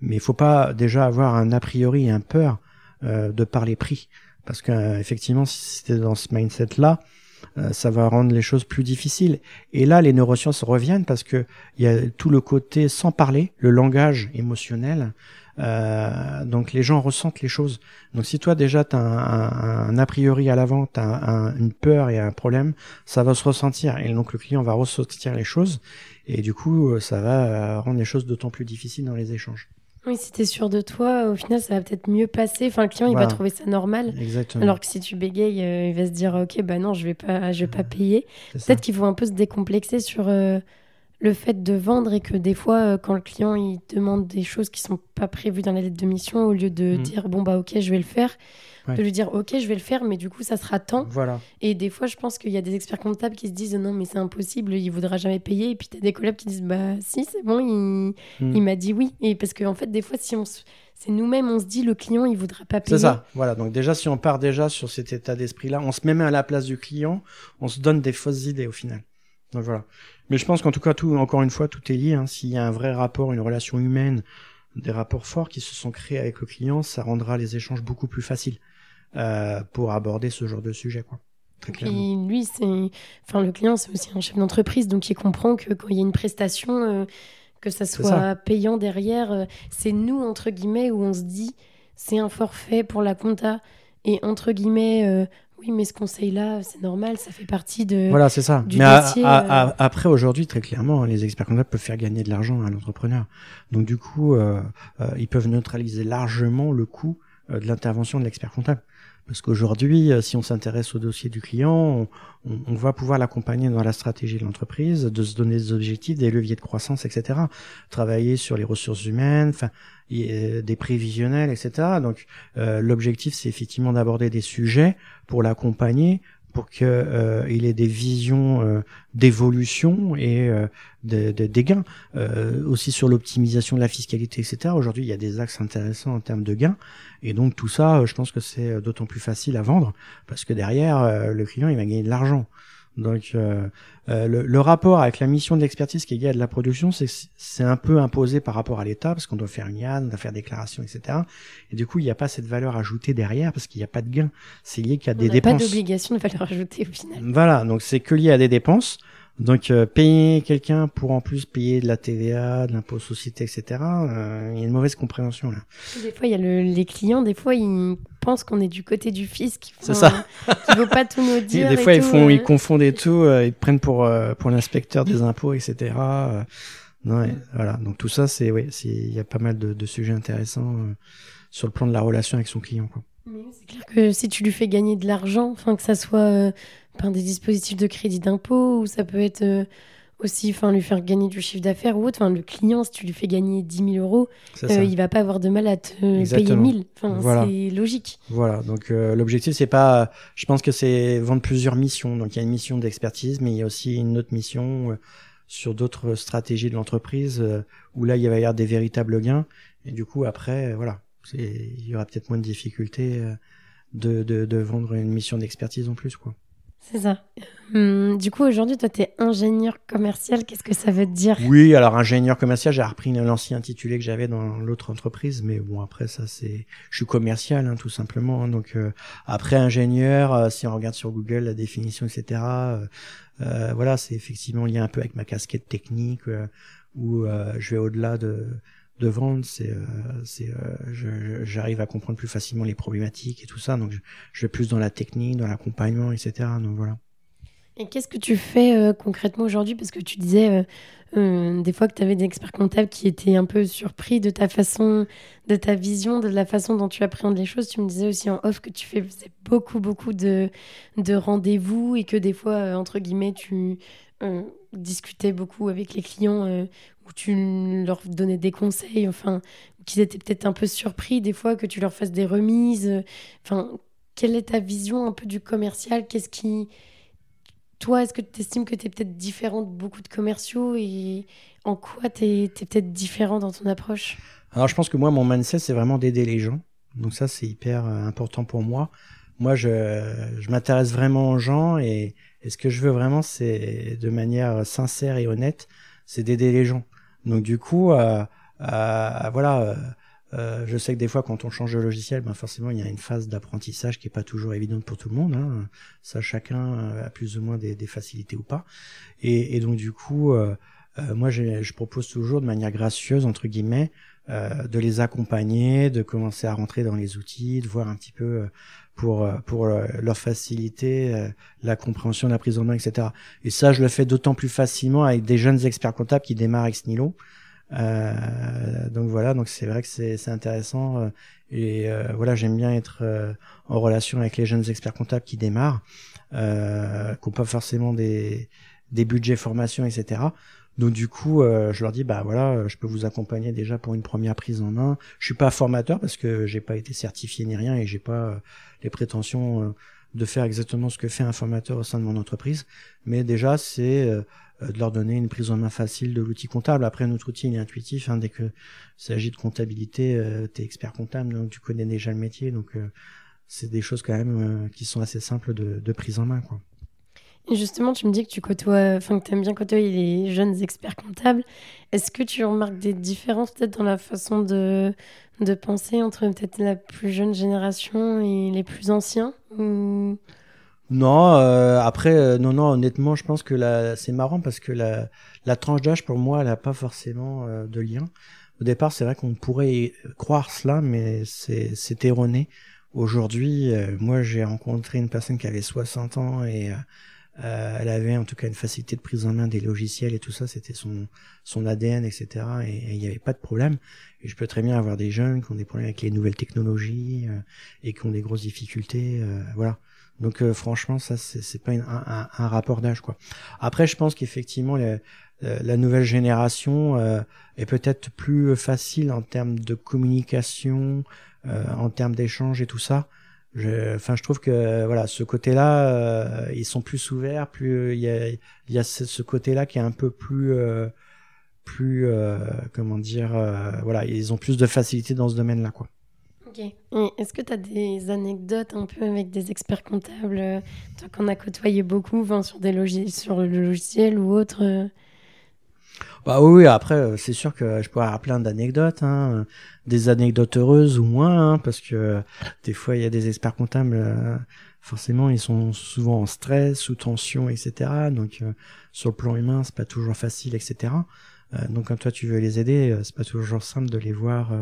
mais il faut pas déjà avoir un a priori et un peur euh, de par les prix parce que euh, effectivement si c'était dans ce mindset là euh, ça va rendre les choses plus difficiles. Et là, les neurosciences reviennent parce que il y a tout le côté sans parler, le langage émotionnel. Euh, donc les gens ressentent les choses. Donc si toi déjà tu as un, un, un a priori à l'avant, tu as une peur et un problème, ça va se ressentir. Et donc le client va ressentir les choses. Et du coup, euh, ça va rendre les choses d'autant plus difficiles dans les échanges. Oui, si t'es sûr de toi, au final, ça va peut-être mieux passer. Enfin, le client, il Voilà. va trouver ça normal. Exactement. Alors que si tu bégayes, euh, il va se dire, ok, bah non, je vais pas, je vais pas payer. Peut-être qu'il faut un peu se décomplexer sur euh, le fait de vendre et que des fois, euh, quand le client il demande des choses qui sont pas prévues dans la lettre de mission, au lieu de Mhm. dire bon bah ok, je vais le faire, Ouais. de lui dire ok, je vais le faire, mais du coup, ça sera tant. Voilà. Et des fois, je pense qu'il y a des experts comptables qui se disent non, mais c'est impossible, il voudra jamais payer. Et puis t'as des collègues qui disent bah si, c'est bon, il, Mm. il m'a dit oui. Et parce qu'en en fait, des fois, si on se- c'est nous-mêmes, on se dit le client, il voudra pas payer. C'est ça, voilà. Donc déjà, si on part déjà sur cet état d'esprit-là, on se met même à la place du client, on se donne des fausses idées au final. Donc voilà. Mais je pense qu'en tout cas, tout, encore une fois, tout est lié. Hein. S'il y a un vrai rapport, une relation humaine, des rapports forts qui se sont créés avec le client, ça rendra les échanges beaucoup plus faciles euh, pour aborder ce genre de sujet, quoi. Très clairement. Puis lui, c'est, enfin, le client, c'est aussi un chef d'entreprise, donc il comprend que quand il y a une prestation, euh, que ça soit ça. payant derrière, euh, c'est nous entre guillemets où on se dit c'est un forfait pour la compta et entre guillemets oui, mais ce conseil-là, c'est normal, ça fait partie de. Voilà, c'est ça. du Mais à- dossier, à- euh. à- après, aujourd'hui, très clairement, les experts comptables peuvent faire gagner de l'argent à l'entrepreneur. Donc, du coup, euh, euh, ils peuvent neutraliser largement le coût de l'intervention de l'expert comptable. Parce qu'aujourd'hui, euh, si on s'intéresse au dossier du client, on, va pouvoir l'accompagner dans la stratégie de l'entreprise, de se donner des objectifs, des leviers de croissance, etc. Travailler sur les ressources humaines, euh, des prévisionnels, etc. Donc, euh, l'objectif, c'est effectivement d'aborder des sujets pour l'accompagner, pour que euh, ait des visions euh, d'évolution et euh, de- de- des gains. Euh, aussi sur l'optimisation de la fiscalité, etc. Aujourd'hui, il y a des axes intéressants en termes de gains. Et donc tout ça, je pense que c'est d'autant plus facile à vendre parce que derrière, le client, il va gagner de l'argent. Donc euh, euh, le, rapport avec la mission de l'expertise qui est liée à de la production, c'est c'est un peu imposé par rapport à l'État parce qu'on doit faire une IAN, on doit faire déclaration, etc. Et du coup, il n'y a pas cette valeur ajoutée derrière parce qu'il n'y a pas de gain. C'est lié a des dépenses. Pas d'obligation de valeur ajoutée au final. Voilà, donc c'est que lié à des dépenses. Donc euh, payer quelqu'un pour en plus payer de la TVA, de l'impôt société, etc. Euh, il y a une mauvaise compréhension là. Des fois il y a le, les clients, des fois ils pensent qu'on est du côté du fisc. C'est ça. Qui veut pas tout nous *laughs* dire. des fois ils font, ils confondent et tout, euh, ils prennent pour pour l'inspecteur des impôts, etc. non, voilà. Donc tout ça c'est oui, il y a pas mal de, de sujets intéressants sur le plan de la relation avec son client. Quoi. C'est clair que si tu lui fais gagner de l'argent, enfin que ça soit des dispositifs de crédit d'impôt, ou ça peut être euh, aussi enfin lui faire gagner du chiffre d'affaires ou autre. Enfin, le client, si tu lui fais gagner 10 000 euros, euh, il va pas avoir de mal à te payer 1000. Enfin, c'est logique. Voilà, donc euh, l'objectif, c'est pas. Je pense que c'est vendre plusieurs missions. Donc il y a une mission d'expertise, mais il y a aussi une autre mission sur d'autres stratégies de l'entreprise où là, il va y avoir des véritables gains. Et du coup, après, voilà, il y aura peut-être moins de difficultés de, de, de vendre une mission d'expertise en plus, quoi. C'est ça. Hum, du coup, aujourd'hui, toi, tu es ingénieur commercial. Qu'est-ce que ça veut dire? Oui, alors ingénieur commercial, j'ai repris l'ancien intitulé que j'avais dans l'autre entreprise. Mais bon, après, ça, c'est... Je suis commercial, hein, tout simplement. Hein. donc, euh, après ingénieur, euh, si on regarde sur Google la définition, etc., euh, voilà, c'est effectivement lié un peu avec ma casquette technique, où je vais au-delà de de vendre, c'est, euh, euh, j'arrive à comprendre plus facilement les problématiques et tout ça. Donc, je, je, vais plus dans la technique, dans l'accompagnement, etc. Donc voilà. Et qu'est-ce que tu fais euh, concrètement aujourd'hui? Parce que tu disais des fois que tu avais des experts comptables qui étaient un peu surpris de ta façon, de ta vision, de la façon dont tu appréhendes les choses. Tu me disais aussi en off que tu fais beaucoup, beaucoup de, de rendez-vous et que des fois, entre guillemets, tu discutais beaucoup avec les clients tu leur donnais des conseils, enfin, qu'ils étaient peut-être un peu surpris des fois que tu leur fasses des remises. Enfin, quelle est ta vision un peu du commercial? Qu'est-ce qui. Toi, est-ce que tu estimes que tu es peut-être différent de beaucoup de commerciaux? Et en quoi tu es, peut-être différent dans ton approche? Alors, je pense que moi, mon mindset, c'est vraiment d'aider les gens. Donc, ça, c'est hyper euh, important pour moi. Moi, je, je m'intéresse vraiment aux gens et, et ce que je veux vraiment, c'est de manière sincère et honnête, c'est d'aider les gens. Donc du coup, euh, euh, voilà. Euh, euh, je sais que des fois, quand on change de logiciel, ben forcément, il y a une phase d'apprentissage qui est pas toujours évidente pour tout le monde. Hein. Ça, chacun a plus ou moins des, des facilités ou pas. Et, et donc, du coup, euh, moi, je, je, propose toujours de manière gracieuse, entre guillemets, euh, de les accompagner, de commencer à rentrer dans les outils, de voir un petit peu pour pour leur faciliter la compréhension la prise en main, etc. Et ça, je le fais d'autant plus facilement avec des jeunes experts comptables qui démarrent avec Nilo. Euh, donc voilà, donc c'est vrai que c'est intéressant euh, et euh, voilà, j'aime bien être euh, en relation avec les jeunes experts comptables qui démarrent, euh, qui n'ont pas forcément des des budgets formation, etc. Donc du coup, je leur dis bah voilà, je peux vous accompagner déjà pour une première prise en main. Je suis pas formateur parce que j'ai pas été certifié ni rien et j'ai pas les prétentions de faire exactement ce que fait un formateur au sein de mon entreprise, mais déjà c'est euh, de leur donner une prise en main facile de l'outil comptable. Après, notre outil il est intuitif, hein, dès que s'agit de comptabilité, euh, tu expert comptable, donc tu connais déjà le métier, donc euh, c'est des choses quand même qui sont assez simples de, de prise en main. quoi. Justement, tu me dis que tu côtoies, enfin que aimes bien côtoyer les jeunes experts comptables. Est-ce que tu remarques des différences peut-être dans la façon de, penser entre peut-être la plus jeune génération et les plus anciens ou... Non, euh, après, euh, non, non, honnêtement, je pense que c'est marrant parce que la, la tranche d'âge, pour moi, elle n'a pas forcément euh, de lien. Au départ, c'est vrai qu'on pourrait croire cela, mais c'est erroné. Aujourd'hui, moi, j'ai rencontré une personne qui avait 60 ans et euh, elle avait en tout cas une facilité de prise en main des logiciels et tout ça, c'était son son ADN, etc. Et il n'y avait pas de problème. Et je peux très bien avoir des jeunes qui ont des problèmes avec les nouvelles technologies euh, et qui ont des grosses difficultés, euh, voilà. Donc franchement, ça c'est pas un, un, rapport d'âge quoi. Après, je pense qu'effectivement la, la nouvelle génération est peut-être plus facile en termes de communication, en termes d'échange et tout ça. Je, je trouve que voilà, ce côté-là, euh, ils sont plus ouverts, plus il y a, ce, côté-là qui est un peu plus, euh, plus, euh, comment dire, voilà, ils ont plus de facilité dans ce domaine-là, quoi. Ok. Est-ce que tu as des anecdotes un peu avec des experts comptables, euh, toi qu'on a côtoyé beaucoup, sur, des sur le logiciel ou autre euh? Bah oui, après, euh, c'est sûr que je pourrais avoir plein d'anecdotes, hein, des anecdotes heureuses ou moins, hein, parce que des fois, il y a des experts comptables, forcément, ils sont souvent en stress, sous tension, etc. Donc, sur le plan humain, c'est pas toujours facile, etc. donc, quand toi, tu veux les aider, c'est pas toujours simple de les voir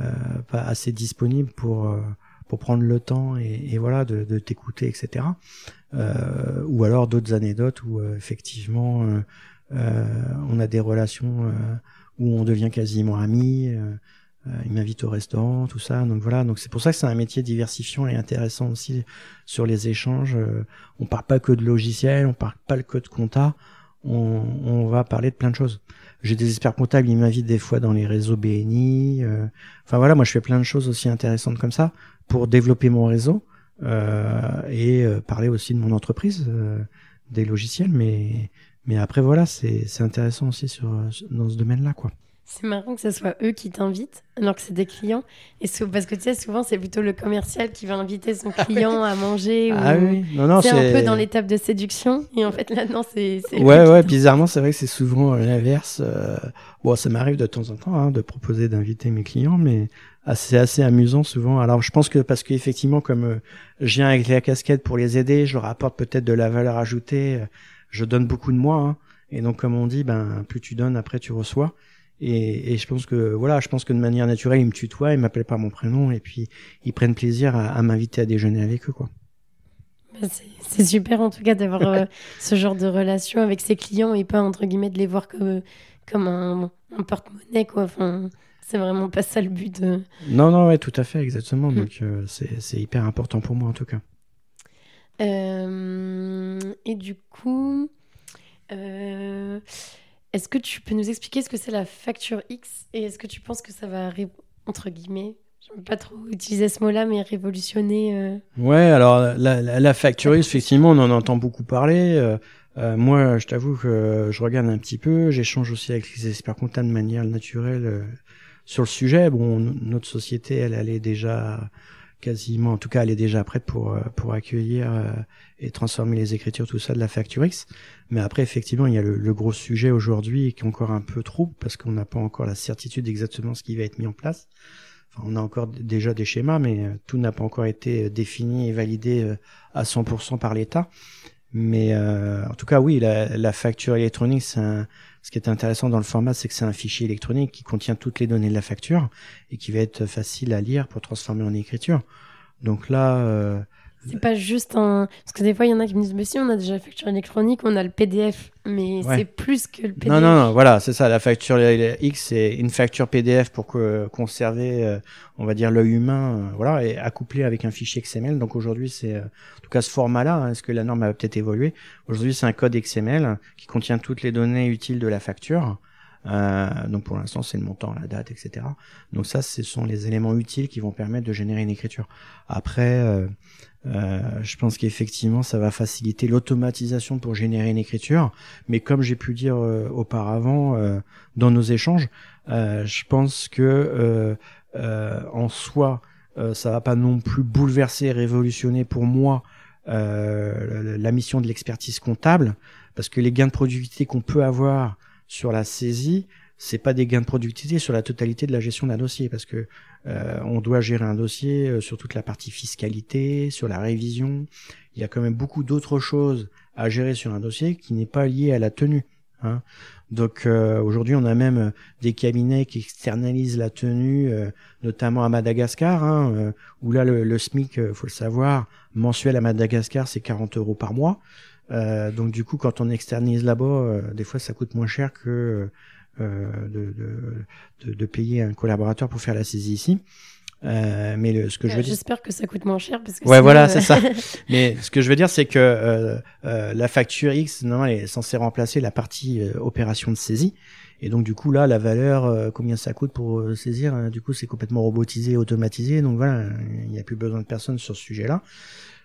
euh, pas assez disponible pour euh, pour prendre le temps et, voilà de, de t'écouter etc euh, ou alors d'autres anecdotes où effectivement on a des relations où on devient quasiment amis il m'invite au restaurant, tout ça. Donc voilà, donc c'est pour ça que c'est un métier diversifiant et intéressant aussi sur les échanges. on parle pas que de logiciels, on parle pas que de compta, on, on va parler de plein de choses. J'ai des experts comptables, ils m'invitent des fois dans les réseaux BNI. Euh. Enfin voilà, moi je fais plein de choses aussi intéressantes comme ça pour développer mon réseau euh, et euh, parler aussi de mon entreprise, euh, des logiciels. Mais mais après voilà, c'est c'est intéressant aussi sur dans ce domaine-là quoi. C'est marrant que ce soit eux qui t'invitent, alors que c'est des clients. Et parce que tu sais, souvent, c'est plutôt le commercial qui va inviter son *laughs* ah client à manger. Ah oui, non, non, c'est un peu dans l'étape de séduction. Et en fait, là, non, c'est. Ouais, ouais, bizarrement, c'est vrai que c'est souvent euh, l'inverse. Euh, bon, ça m'arrive de temps en temps hein, de proposer d'inviter mes clients, mais c'est assez amusant souvent. Alors, je pense que parce qu'effectivement, comme euh, je viens avec la casquette pour les aider, je leur apporte peut-être de la valeur ajoutée. Je donne beaucoup de moi. Hein. et donc, comme on dit, ben, plus tu donnes, après tu reçois. Et, et, je pense que voilà, je pense que de manière naturelle, ils me tutoient, ils m'appellent par mon prénom, et puis ils prennent plaisir à, m'inviter à déjeuner avec eux, quoi. Bah, c'est super en tout cas d'avoir *laughs* euh, ce genre de relation avec ses clients et pas entre guillemets de les voir comme comme un, porte-monnaie, quoi. Enfin, c'est vraiment pas ça le but. De... Non, non, ouais, tout à fait, exactement. Mm. Donc euh, c'est hyper important pour moi en tout cas. Euh, et du coup. Euh, est-ce que tu peux nous expliquer ce que c'est la facture X et est-ce que tu penses que ça va, entre guillemets, je veux pas trop utiliser ce mot-là, mais révolutionner euh... Ouais, alors la, la, facture X, effectivement, on en entend beaucoup parler. Euh, moi, je t'avoue que je regarde un petit peu, j'échange aussi avec les experts comptables de manière naturelle sur le sujet. Bon, notre société, elle, elle est déjà quasiment, en tout cas, elle est déjà prête pour euh, pour accueillir euh, et transformer les écritures, tout ça de la Facture X. Mais après, effectivement, il y a le, gros sujet aujourd'hui qui est encore un peu trouble parce qu'on n'a pas encore la certitude exactement ce qui va être mis en place. On a encore déjà des schémas, mais euh, tout n'a pas encore été défini et validé à 100% par l'État. Mais en tout cas, oui, la, la facture électronique, c'est un, ce qui est intéressant dans le format, c'est que c'est un fichier électronique qui contient toutes les données de la facture et qui va être facile à lire pour transformer en écriture. Donc là, euh, c'est pas juste un. Parce que des fois, il y en a qui me disent Mais si, on a déjà la facture électronique, on a le PDF. Mais c'est plus que le PDF. Non, non, non, voilà, c'est ça. La facture X, c'est une facture PDF pour que, conserver, euh, on va dire, l'œil humain, euh, voilà, et accouplé avec un fichier XML. Donc aujourd'hui, c'est, en tout cas, ce format-là, hein, est-ce que la norme a peut-être évolué? Aujourd'hui, c'est un code XML qui contient toutes les données utiles de la facture. Euh, donc pour l'instant, c'est le montant, la date, etc. Donc ça, ce sont les éléments utiles qui vont permettre de générer une écriture. Après, euh, euh, je pense qu'effectivement, ça va faciliter l'automatisation pour générer une écriture. Mais comme j'ai pu dire auparavant dans nos échanges, je pense que en soi, ça va pas non plus bouleverser, révolutionner pour moi la mission de l'expertise comptable, parce que les gains de productivité qu'on peut avoir sur la saisie, c'est pas des gains de productivité sur la totalité de la gestion d'un dossier parce que euh, on doit gérer un dossier euh, sur toute la partie fiscalité, sur la révision. Il y a quand même beaucoup d'autres choses à gérer sur un dossier qui n'est pas lié à la tenue. Hein. Donc euh, aujourd'hui, on a même des cabinets qui externalisent la tenue, notamment à Madagascar, hein, où là le, le SMIC, faut le savoir, mensuel à Madagascar, c'est 40 euros par mois. Donc du coup, quand on externalise là-bas, des fois, ça coûte moins cher que euh, de, de, de, payer un collaborateur pour faire la saisie ici. Euh, mais le, ce que je veux dire, j'espère que ça coûte moins cher parce que ouais voilà c'est ça. *laughs* mais ce que je veux dire c'est que euh, euh, la facture X non elle est censée remplacer la partie euh, opération de saisie et donc du coup là la valeur euh, combien ça coûte pour saisir du coup c'est complètement robotisé automatisé donc voilà il n'y a plus besoin de personne sur ce sujet là.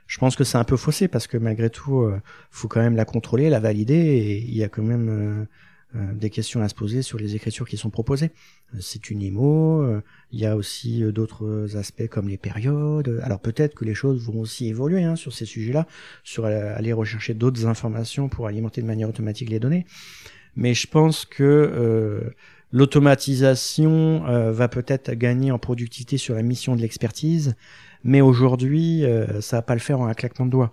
Je pense que c'est un peu faussé parce que malgré tout faut quand même la contrôler la valider et il y a quand même des questions à se poser sur les écritures qui sont proposées. c'est une IMO, il y a aussi d'autres aspects comme les périodes. Alors peut-être que les choses vont aussi évoluer hein, sur ces sujets-là, sur aller rechercher d'autres informations pour alimenter de manière automatique les données. Mais je pense que l'automatisation va peut-être gagner en productivité sur la mission de l'expertise, mais aujourd'hui, ça va pas le faire en un claquement de doigts.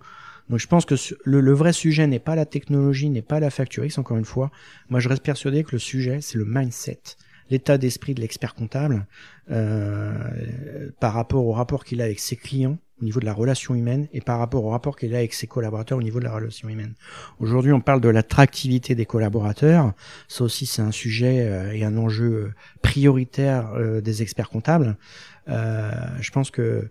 Donc je pense que le, vrai sujet n'est pas la technologie, n'est pas la facturix, encore une fois. Moi, je reste persuadé que le sujet, c'est le mindset, l'état d'esprit de l'expert comptable euh, par rapport au rapport qu'il a avec ses clients au niveau de la relation humaine et par rapport au rapport qu'il a avec ses collaborateurs au niveau de la relation humaine. Aujourd'hui, on parle de l'attractivité des collaborateurs. Ça aussi, c'est un sujet euh, et un enjeu prioritaire euh, des experts comptables. Euh, je pense que euh,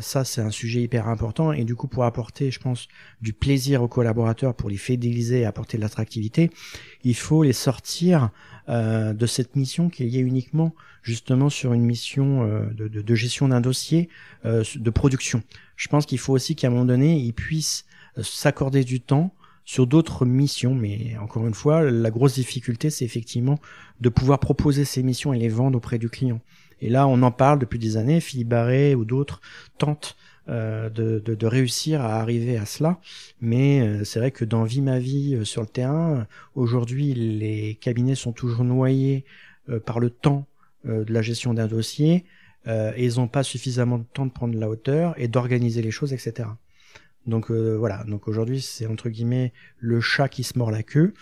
ça, c'est un sujet hyper important. Et du coup, pour apporter, je pense, du plaisir aux collaborateurs, pour les fidéliser et apporter de l'attractivité, il faut les sortir euh, de cette mission qui est liée uniquement justement sur une mission euh, de, de, de, gestion d'un dossier euh, de production. Je pense qu'il faut aussi qu'à un moment donné, ils puissent euh, s'accorder du temps sur d'autres missions, mais encore une fois, la grosse difficulté, c'est effectivement de pouvoir proposer ces missions et les vendre auprès du client. Et là, on en parle depuis des années. Philippe Barré ou d'autres tentent euh, de, de, de, réussir à arriver à cela. Mais euh, c'est vrai que dans Vie ma vie euh, sur le terrain, aujourd'hui, les cabinets sont toujours noyés par le temps de la gestion d'un dossier et ils n'ont pas suffisamment de temps de prendre la hauteur et d'organiser les choses, etc. Donc voilà. Donc aujourd'hui, c'est entre guillemets le chat qui se mord la queue.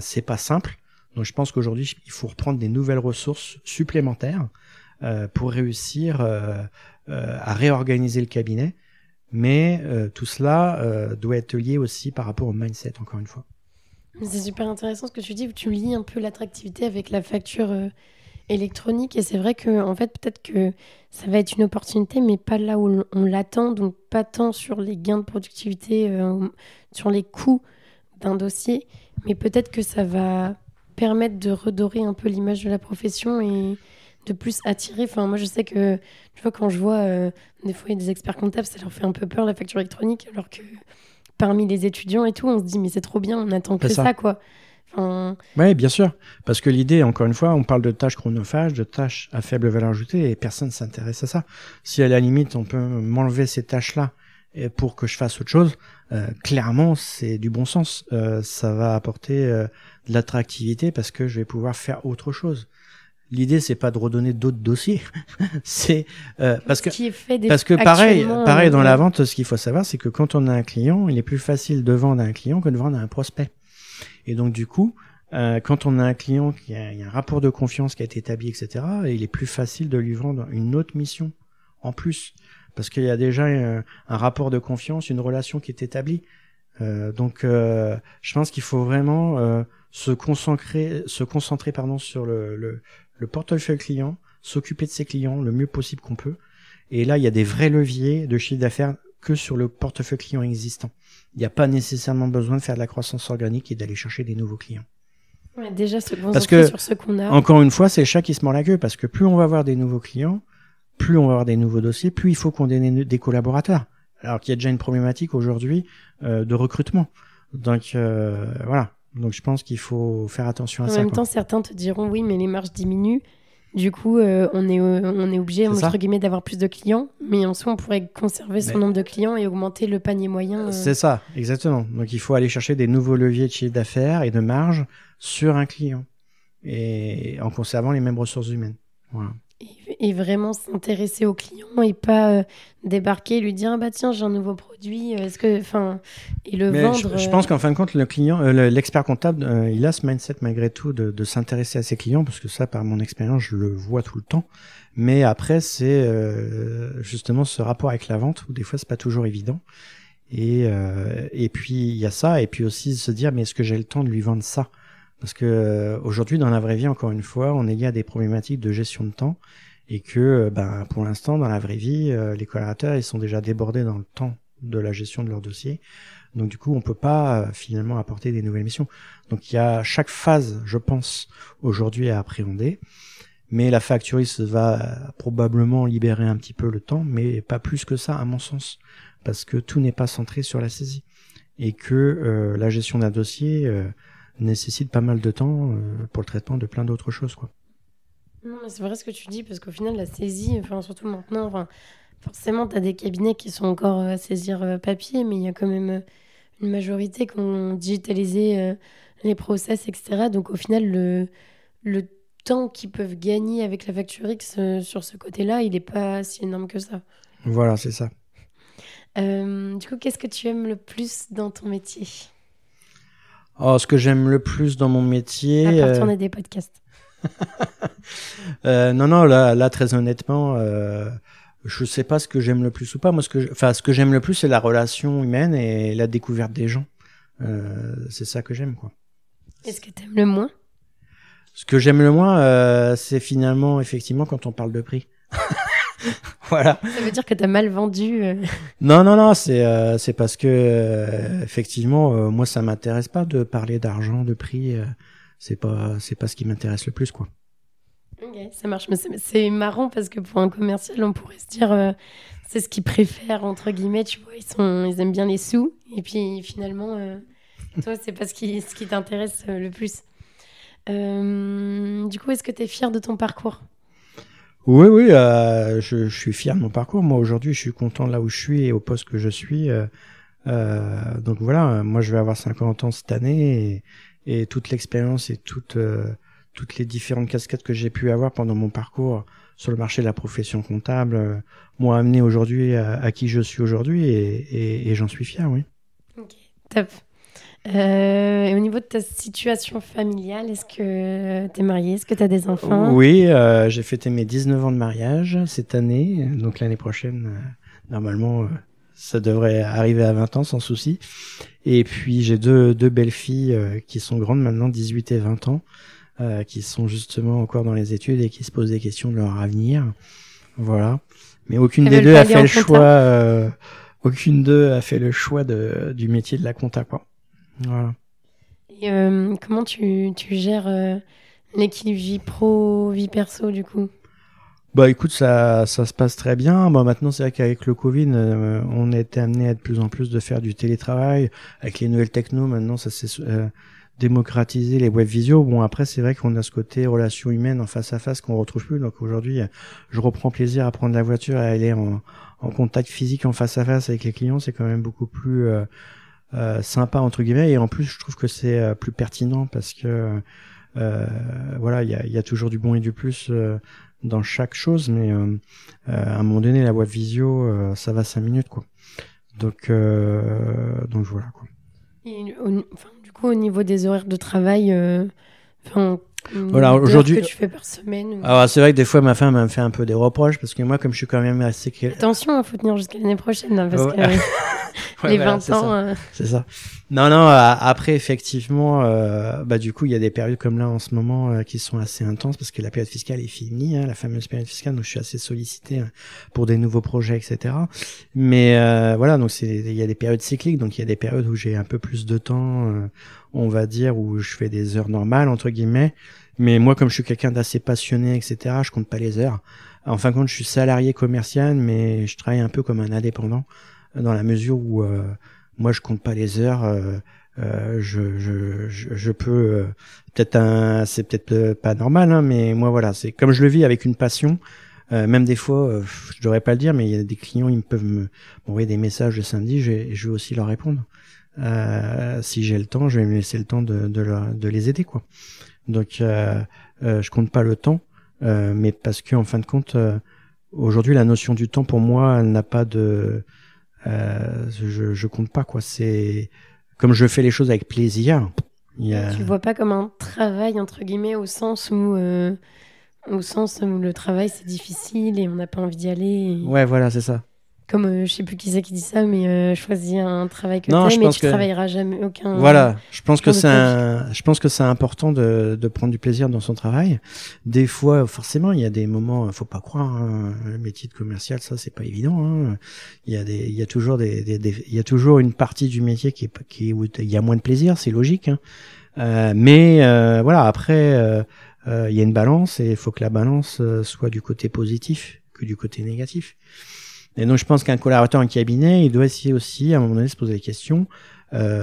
c'est pas simple. Donc je pense qu'aujourd'hui, il faut reprendre des nouvelles ressources supplémentaires euh, pour réussir euh, euh, à réorganiser le cabinet. Mais tout cela doit être lié aussi par rapport au mindset, encore une fois. C'est super intéressant ce que tu dis, où tu lis un peu l'attractivité avec la facture électronique. Et c'est vrai que, en fait, peut-être que ça va être une opportunité, mais pas là où on l'attend. Donc, pas tant sur les gains de productivité, sur les coûts d'un dossier, mais peut-être que ça va permettre de redorer un peu l'image de la profession et de plus attirer. Enfin, moi, je sais que, tu vois, quand je vois euh, des fois, il y a des experts comptables, ça leur fait un peu peur la facture électronique, alors que parmi les étudiants et tout, on se dit, mais c'est trop bien, on attend que ça. quoi. Enfin... Oui, bien sûr. Parce que l'idée, encore une fois, on parle de tâches chronophages, de tâches à faible valeur ajoutée, et personne ne s'intéresse à ça. Si à la limite, on peut m'enlever ces tâches-là pour que je fasse autre chose, euh, clairement, c'est du bon sens. Euh, ça va apporter de l'attractivité parce que je vais pouvoir faire autre chose. L'idée c'est pas de redonner d'autres dossiers, *laughs* c'est euh, parce que parce que pareil pareil dans la vente, ce qu'il faut savoir c'est que quand on a un client, il est plus facile de vendre à un client que de vendre à un prospect. Et donc du coup, euh, quand on a un client qui a, il y a un rapport de confiance qui a été établi, etc., il est plus facile de lui vendre une autre mission en plus parce qu'il y a déjà un, un rapport de confiance, une relation qui est établie. Euh, donc, euh, je pense qu'il faut vraiment euh, se concentrer, se concentrer pardon, sur le, le, le portefeuille client, s'occuper de ses clients le mieux possible qu'on peut. Et là, il y a des vrais leviers de chiffre d'affaires que sur le portefeuille client existant. Il n'y a pas nécessairement besoin de faire de la croissance organique et d'aller chercher des nouveaux clients. Ouais, déjà se parce que, sur ce qu'on a. Encore une fois, c'est le chat qui se mord la queue parce que plus on va avoir des nouveaux clients, plus on va avoir des nouveaux dossiers, plus il faut qu'on ait des collaborateurs. Alors qu'il y a déjà une problématique aujourd'hui euh, de recrutement. Donc euh, voilà, donc je pense qu'il faut faire attention à ça. En même temps, certains te diront oui, mais les marges diminuent. Du coup, euh, on est euh, on est obligé entre guillemets d'avoir plus de clients, mais en soi, on pourrait conserver son nombre de clients et augmenter le panier moyen. Euh. C'est ça, exactement. Donc il faut aller chercher des nouveaux leviers de chiffre d'affaires et de marge sur un client et en conservant les mêmes ressources humaines. Voilà et, vraiment s'intéresser au client et pas euh, débarquer et lui dire ah bah tiens j'ai un nouveau produit euh, est-ce que enfin et le vendre je, pense qu'en fin de compte le client euh, l'expert comptable il a ce mindset malgré tout de, de s'intéresser à ses clients parce que ça par mon expérience je le vois tout le temps. Mais après c'est justement ce rapport avec la vente où des fois c'est pas toujours évident. Et et puis il y a ça et puis aussi se dire mais est-ce que j'ai le temps de lui vendre ça? Parce que aujourd'hui, dans la vraie vie, encore une fois, on est lié à des problématiques de gestion de temps et que, euh, ben, pour l'instant, dans la vraie vie, euh, les collaborateurs, ils sont déjà débordés dans le temps de la gestion de leur dossier. Donc du coup, on peut pas euh, finalement apporter des nouvelles missions. Donc il y a chaque phase, je pense, aujourd'hui à appréhender. Mais la facturiste va probablement libérer un petit peu le temps, mais pas plus que ça, à mon sens, parce que tout n'est pas centré sur la saisie et que la gestion d'un dossier nécessite pas mal de temps pour le traitement de plein d'autres choses, quoi. Non, mais c'est vrai ce que tu dis, parce qu'au final, la saisie, enfin, surtout maintenant, enfin, forcément, tu as des cabinets qui sont encore à saisir papier, mais il y a quand même une majorité qui ont digitalisé les process, etc. Donc au final, le, le temps qu'ils peuvent gagner avec la facture X euh, sur ce côté-là, il n'est pas si énorme que ça. Voilà, c'est ça. Euh, du coup, qu'est-ce que tu aimes le plus dans ton métier? Oh, Ce que j'aime le plus dans mon métier... À part tourner euh, des podcasts. *laughs* non, non, là, là très honnêtement, je sais pas ce que j'aime le plus ou pas. Moi, ce que, enfin, ce que j'aime le plus, c'est la relation humaine et la découverte des gens. c'est ça que j'aime, quoi. Est-ce que tu aimes le moins? Ce que j'aime le moins, euh, c'est finalement, effectivement, quand on parle de prix. *laughs* voilà. Ça veut dire que tu as mal vendu. Euh. Non, non, non, c'est euh, c'est parce que effectivement, moi, ça m'intéresse pas de parler d'argent, de prix. C'est pas c'est pas ce qui m'intéresse le plus, quoi. Ok, ça marche. Mais c'est marrant parce que pour un commercial, on pourrait se dire c'est ce qu'ils préfèrent entre guillemets. Tu vois, ils sont ils aiment bien les sous et puis finalement toi, c'est pas ce qui, ce qui t'intéresse euh, le plus. Euh, du coup, est-ce que tu es fier de ton parcours? Oui, oui, euh, je, je, suis fier de mon parcours. Moi, aujourd'hui, je suis content là où je suis et au poste que je suis. donc voilà, moi, je vais avoir 50 ans cette année et, et toute l'expérience et toute, toutes les différentes casquettes que j'ai pu avoir pendant mon parcours sur le marché de la profession comptable m'ont amené aujourd'hui à, qui je suis aujourd'hui et, et, et j'en suis fier, oui. Ok, top. Euh, et au niveau de ta situation familiale, est-ce que tu es marié Est-ce que tu as des enfants? Oui, euh, j'ai fêté mes 19 ans de mariage cette année. Donc l'année prochaine, euh, normalement, ça devrait arriver à 20 ans sans souci. Et puis j'ai deux, deux belles filles qui sont grandes maintenant, 18 et 20 ans, qui sont justement encore dans les études et qui se posent des questions de leur avenir. Voilà. Mais aucune des deux a fait le choix. aucune d'eux a fait le choix de, du métier de la compta, quoi. Voilà. Et euh, comment tu, tu gères euh, l'équilibre vie pro, vie perso du coup? Bah écoute, ça, ça se passe très bien. Bon, maintenant, c'est vrai qu'avec le Covid, euh, on été amené à de plus en plus de faire du télétravail. Avec les nouvelles techno, maintenant, ça s'est démocratisé, les web visio. Bon, après, c'est vrai qu'on a ce côté relation humaine en face à face qu'on retrouve plus. Donc aujourd'hui, je reprends plaisir à prendre la voiture et à aller en, contact physique en face à face avec les clients. C'est quand même beaucoup plus euh, sympa entre guillemets et en plus je trouve que c'est euh, plus pertinent parce que euh, voilà il y a, y a, toujours du bon et du plus dans chaque chose mais à un moment donné la web visio ça va cinq minutes quoi. Donc donc voilà quoi. Du coup au niveau des horaires de travail enfin voilà, aujourd'hui. que tu fais par semaine. Alors, c'est vrai que des fois, ma femme me fait un peu des reproches parce que moi, comme je suis quand même assez. Attention, il faut tenir jusqu'à l'année prochaine, hein, parce que *laughs* *laughs* les 20 ans. Euh. C'est ça. Non, non, après, effectivement, euh, bah, du coup, il y a des périodes comme là en ce moment euh, qui sont assez intenses parce que la période fiscale est finie, hein, la fameuse période fiscale, donc je suis assez sollicité hein, pour des nouveaux projets, etc. Mais voilà, donc il y a des périodes cycliques, donc il y a des périodes où j'ai un peu plus de temps on va dire, où je fais des heures normales, entre guillemets. Mais moi, comme je suis quelqu'un d'assez passionné, etc., je compte pas les heures. En fin de compte, je suis salarié commercial, mais je travaille un peu comme un indépendant, dans la mesure où euh, moi, je compte pas les heures. Euh, euh, je, je, je, peux peut-être un, c'est peut-être pas normal, hein, mais moi voilà, c'est comme je le vis avec une passion. même des fois, je devrais pas le dire, mais il y a des clients, ils peuvent me m'envoyer des messages le samedi, je, je vais aussi leur répondre. Euh, si j'ai le temps, je vais me laisser le temps de, de, de les aider, quoi. Donc, euh, euh, je compte pas le temps, mais parce que en fin de compte, aujourd'hui, la notion du temps pour moi, elle n'a pas de, je, je compte pas, quoi. C'est comme je fais les choses avec plaisir. Tu vois pas comme un travail entre guillemets au sens où au sens où le travail c'est difficile et on n'a pas envie d'y aller. Ouais, voilà, c'est ça comme euh, je sais plus qui c'est qui dit ça, mais euh, choisis un travail que tu tu travailleras jamais aucun. Voilà, je pense que c'est je pense que c'est important de, de prendre du plaisir dans son travail. Des fois, forcément, il y a des moments, faut pas croire, hein, le métier de commercial, ça c'est pas évident. Hein. Il y a des, il y a toujours des, des, il y a toujours une partie du métier qui est, qui où il y a moins de plaisir, c'est logique. Hein. Euh, mais euh, voilà, après, euh, il y a une balance et il faut que la balance soit du côté positif que du côté négatif. Et donc je pense qu'un collaborateur en cabinet, il doit essayer aussi à un moment donné se poser la question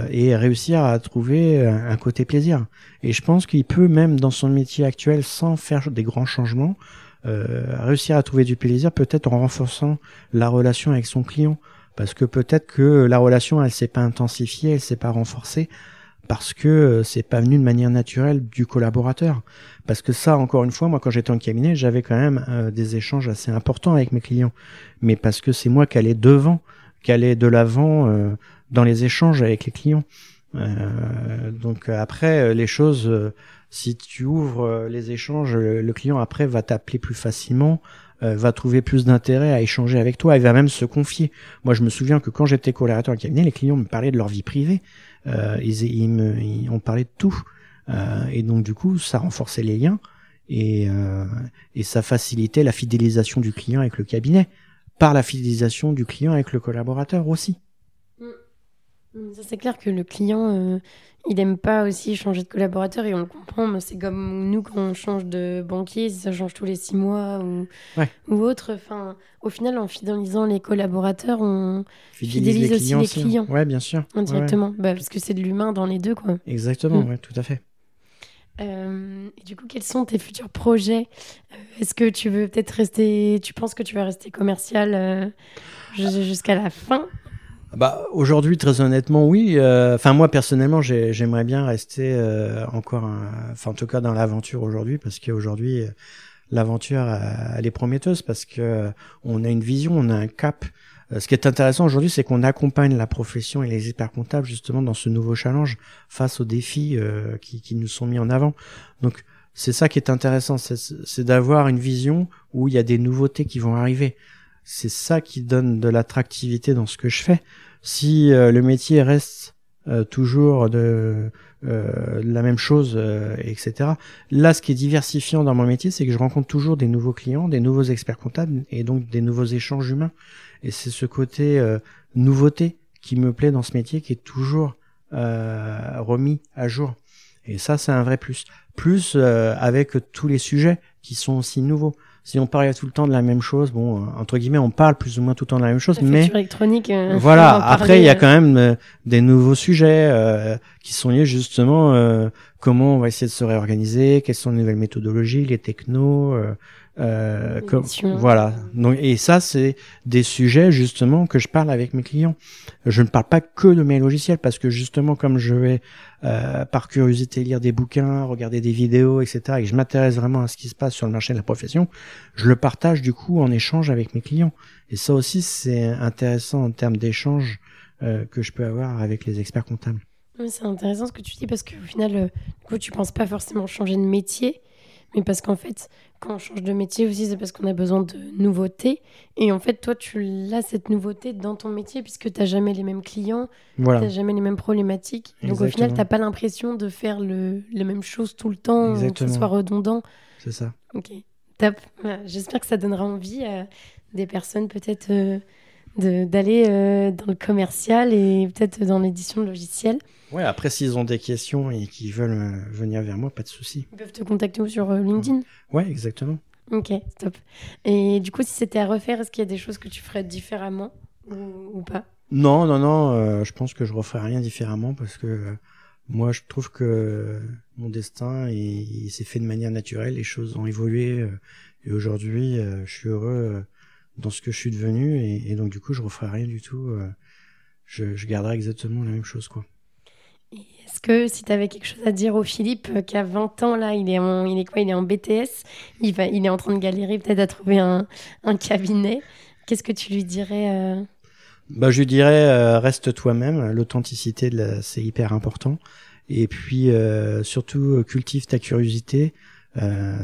et réussir à trouver un côté plaisir. Et je pense qu'il peut même dans son métier actuel, sans faire des grands changements, réussir à trouver du plaisir, peut-être en renforçant la relation avec son client, parce que peut-être que la relation elle s'est pas intensifiée, elle s'est pas renforcée parce que euh, c'est pas venu de manière naturelle du collaborateur. Parce que ça, encore une fois, moi quand j'étais en cabinet, j'avais quand même euh, des échanges assez importants avec mes clients, mais parce que c'est moi qui allais devant, qui allais de l'avant euh, dans les échanges avec les clients. donc après, les choses, si tu ouvres les échanges, le client après va t'appeler plus facilement, euh, va trouver plus d'intérêt à échanger avec toi, il va même se confier. Moi, je me souviens que quand j'étais collaborateur en cabinet, les clients me parlaient de leur vie privée, euh, ils, ils, me, ils, on parlait de tout, euh, et donc du coup, ça renforçait les liens et, euh, et ça facilitait la fidélisation du client avec le cabinet, par la fidélisation du client avec le collaborateur aussi. Mm. Ça, c'est clair que le client, euh, il aime pas aussi changer de collaborateur et on le comprend. C'est comme nous quand on change de banquier, ça change tous les six mois ou, ou autre. Enfin, au final, en fidélisant les collaborateurs, on fidélise, aussi les clients. Ouais, bien sûr. Indirectement, bah, parce que c'est de l'humain dans les deux, quoi. Exactement, mm. ouais, tout à fait. Euh, et du coup, quels sont tes futurs projets euh, Est-ce que tu veux peut-être rester Tu penses que tu vas rester commercial jusqu'à la fin? Bah aujourd'hui très honnêtement oui. Euh, enfin moi personnellement j'aimerais bien rester euh, encore, enfin en tout cas dans l'aventure aujourd'hui parce qu'aujourd'hui euh, l'aventure elle est prometteuse parce que on a une vision, on a un cap. Ce qui est intéressant aujourd'hui, c'est qu'on accompagne la profession et les experts comptables justement dans ce nouveau challenge face aux défis qui, qui nous sont mis en avant. Donc c'est ça qui est intéressant, c'est d'avoir une vision où il y a des nouveautés qui vont arriver. C'est ça qui donne de l'attractivité dans ce que je fais. Si euh, le métier reste euh, toujours de, euh, la même chose, etc. Là, ce qui est diversifiant dans mon métier, c'est que je rencontre toujours des nouveaux clients, des nouveaux experts comptables et donc des nouveaux échanges humains. Et c'est ce côté nouveauté qui me plaît dans ce métier, qui est toujours remis à jour. Et ça, c'est un vrai plus. Plus avec tous les sujets qui sont aussi nouveaux si on parle tout le temps de la même chose, bon, euh, entre guillemets, on parle plus ou moins tout le temps de la même chose, mais électronique. Euh, *laughs* voilà. Après, il y a quand même euh, des nouveaux sujets qui sont liés justement comment on va essayer de se réorganiser, quelles sont les nouvelles méthodologies, les technos, euh, comme, voilà. Donc, et ça, c'est des sujets justement que je parle avec mes clients. Je ne parle pas que de mes logiciels parce que justement, comme je vais euh, par curiosité lire des bouquins, regarder des vidéos, etc., et que je m'intéresse vraiment à ce qui se passe sur le marché de la profession, je le partage du coup en échange avec mes clients. Et ça aussi, c'est intéressant en termes d'échange euh, que je peux avoir avec les experts comptables. Oui, c'est intéressant ce que tu dis parce qu'au final, euh, du coup, tu penses pas forcément changer de métier, mais parce qu'en fait, quand on change de métier aussi, c'est parce qu'on a besoin de nouveautés. Et en fait, toi, tu as cette nouveauté dans ton métier puisque tu n'as jamais les mêmes clients, tu n'as jamais les mêmes problématiques. Donc au final, tu n'as pas l'impression de faire le, les mêmes choses tout le temps, que ce soit redondant. C'est ça. Ok, top. J'espère que ça donnera envie à des personnes peut-être euh, d'aller euh, dans le commercial et peut-être dans l'édition de logiciels. Ouais, après, s'ils ont des questions et qu'ils veulent euh, venir vers moi, pas de souci. Ils peuvent te contacter sur euh, LinkedIn Ouais, exactement. Ok, stop. Et du coup, si c'était à refaire, est-ce qu'il y a des choses que tu ferais différemment ou, pas? Non, non, non, euh, je pense que je referais rien différemment parce que moi, je trouve que mon destin, il, s'est fait de manière naturelle, les choses ont évolué et aujourd'hui, je suis heureux dans ce que je suis devenu et, donc du coup, je referai rien du tout. je, je garderai exactement la même chose, quoi. Est-ce que si tu avais quelque chose à dire au Philippe euh, qui a 20 ans là, il est en, il est quoi Il est en BTS, il, va, il est en train de galérer peut-être à trouver un, un cabinet. Qu'est-ce que tu lui dirais euh? bah, Je lui dirais euh, reste toi-même, l'authenticité c'est hyper important. Et puis surtout cultive ta curiosité,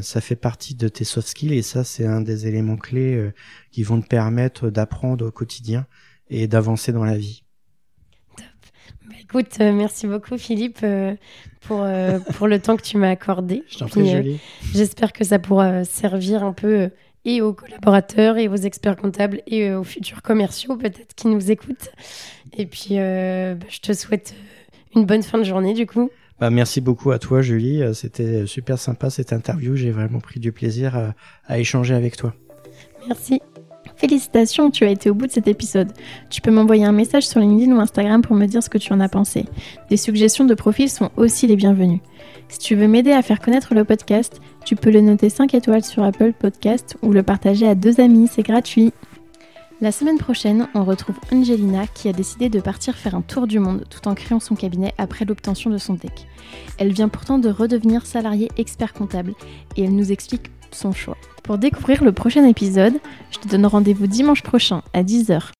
ça fait partie de tes soft skills et ça c'est un des éléments clés qui vont te permettre d'apprendre au quotidien et d'avancer dans la vie. Écoute, euh, merci beaucoup Philippe euh, pour, euh, *laughs* pour le temps que tu m'as accordé. Je t'en prie, J'espère que ça pourra servir un peu et aux collaborateurs et aux experts comptables et aux futurs commerciaux peut-être qui nous écoutent. Et puis, bah, je te souhaite une bonne fin de journée du coup. Bah, merci beaucoup à toi Julie, c'était super sympa cette interview, j'ai vraiment pris du plaisir à échanger avec toi. Merci. Félicitations, tu as été au bout de cet épisode. Tu peux m'envoyer un message sur LinkedIn ou Instagram pour me dire ce que tu en as pensé. Des suggestions de profils sont aussi les bienvenues. Si tu veux m'aider à faire connaître le podcast, tu peux le noter 5 étoiles sur Apple Podcast ou le partager à deux amis, c'est gratuit. La semaine prochaine, on retrouve Angelina qui a décidé de partir faire un tour du monde tout en créant son cabinet après l'obtention de son DEC. Elle vient pourtant de redevenir salariée expert comptable et elle nous explique son choix. Pour découvrir le prochain épisode, je te donne rendez-vous dimanche prochain à 10h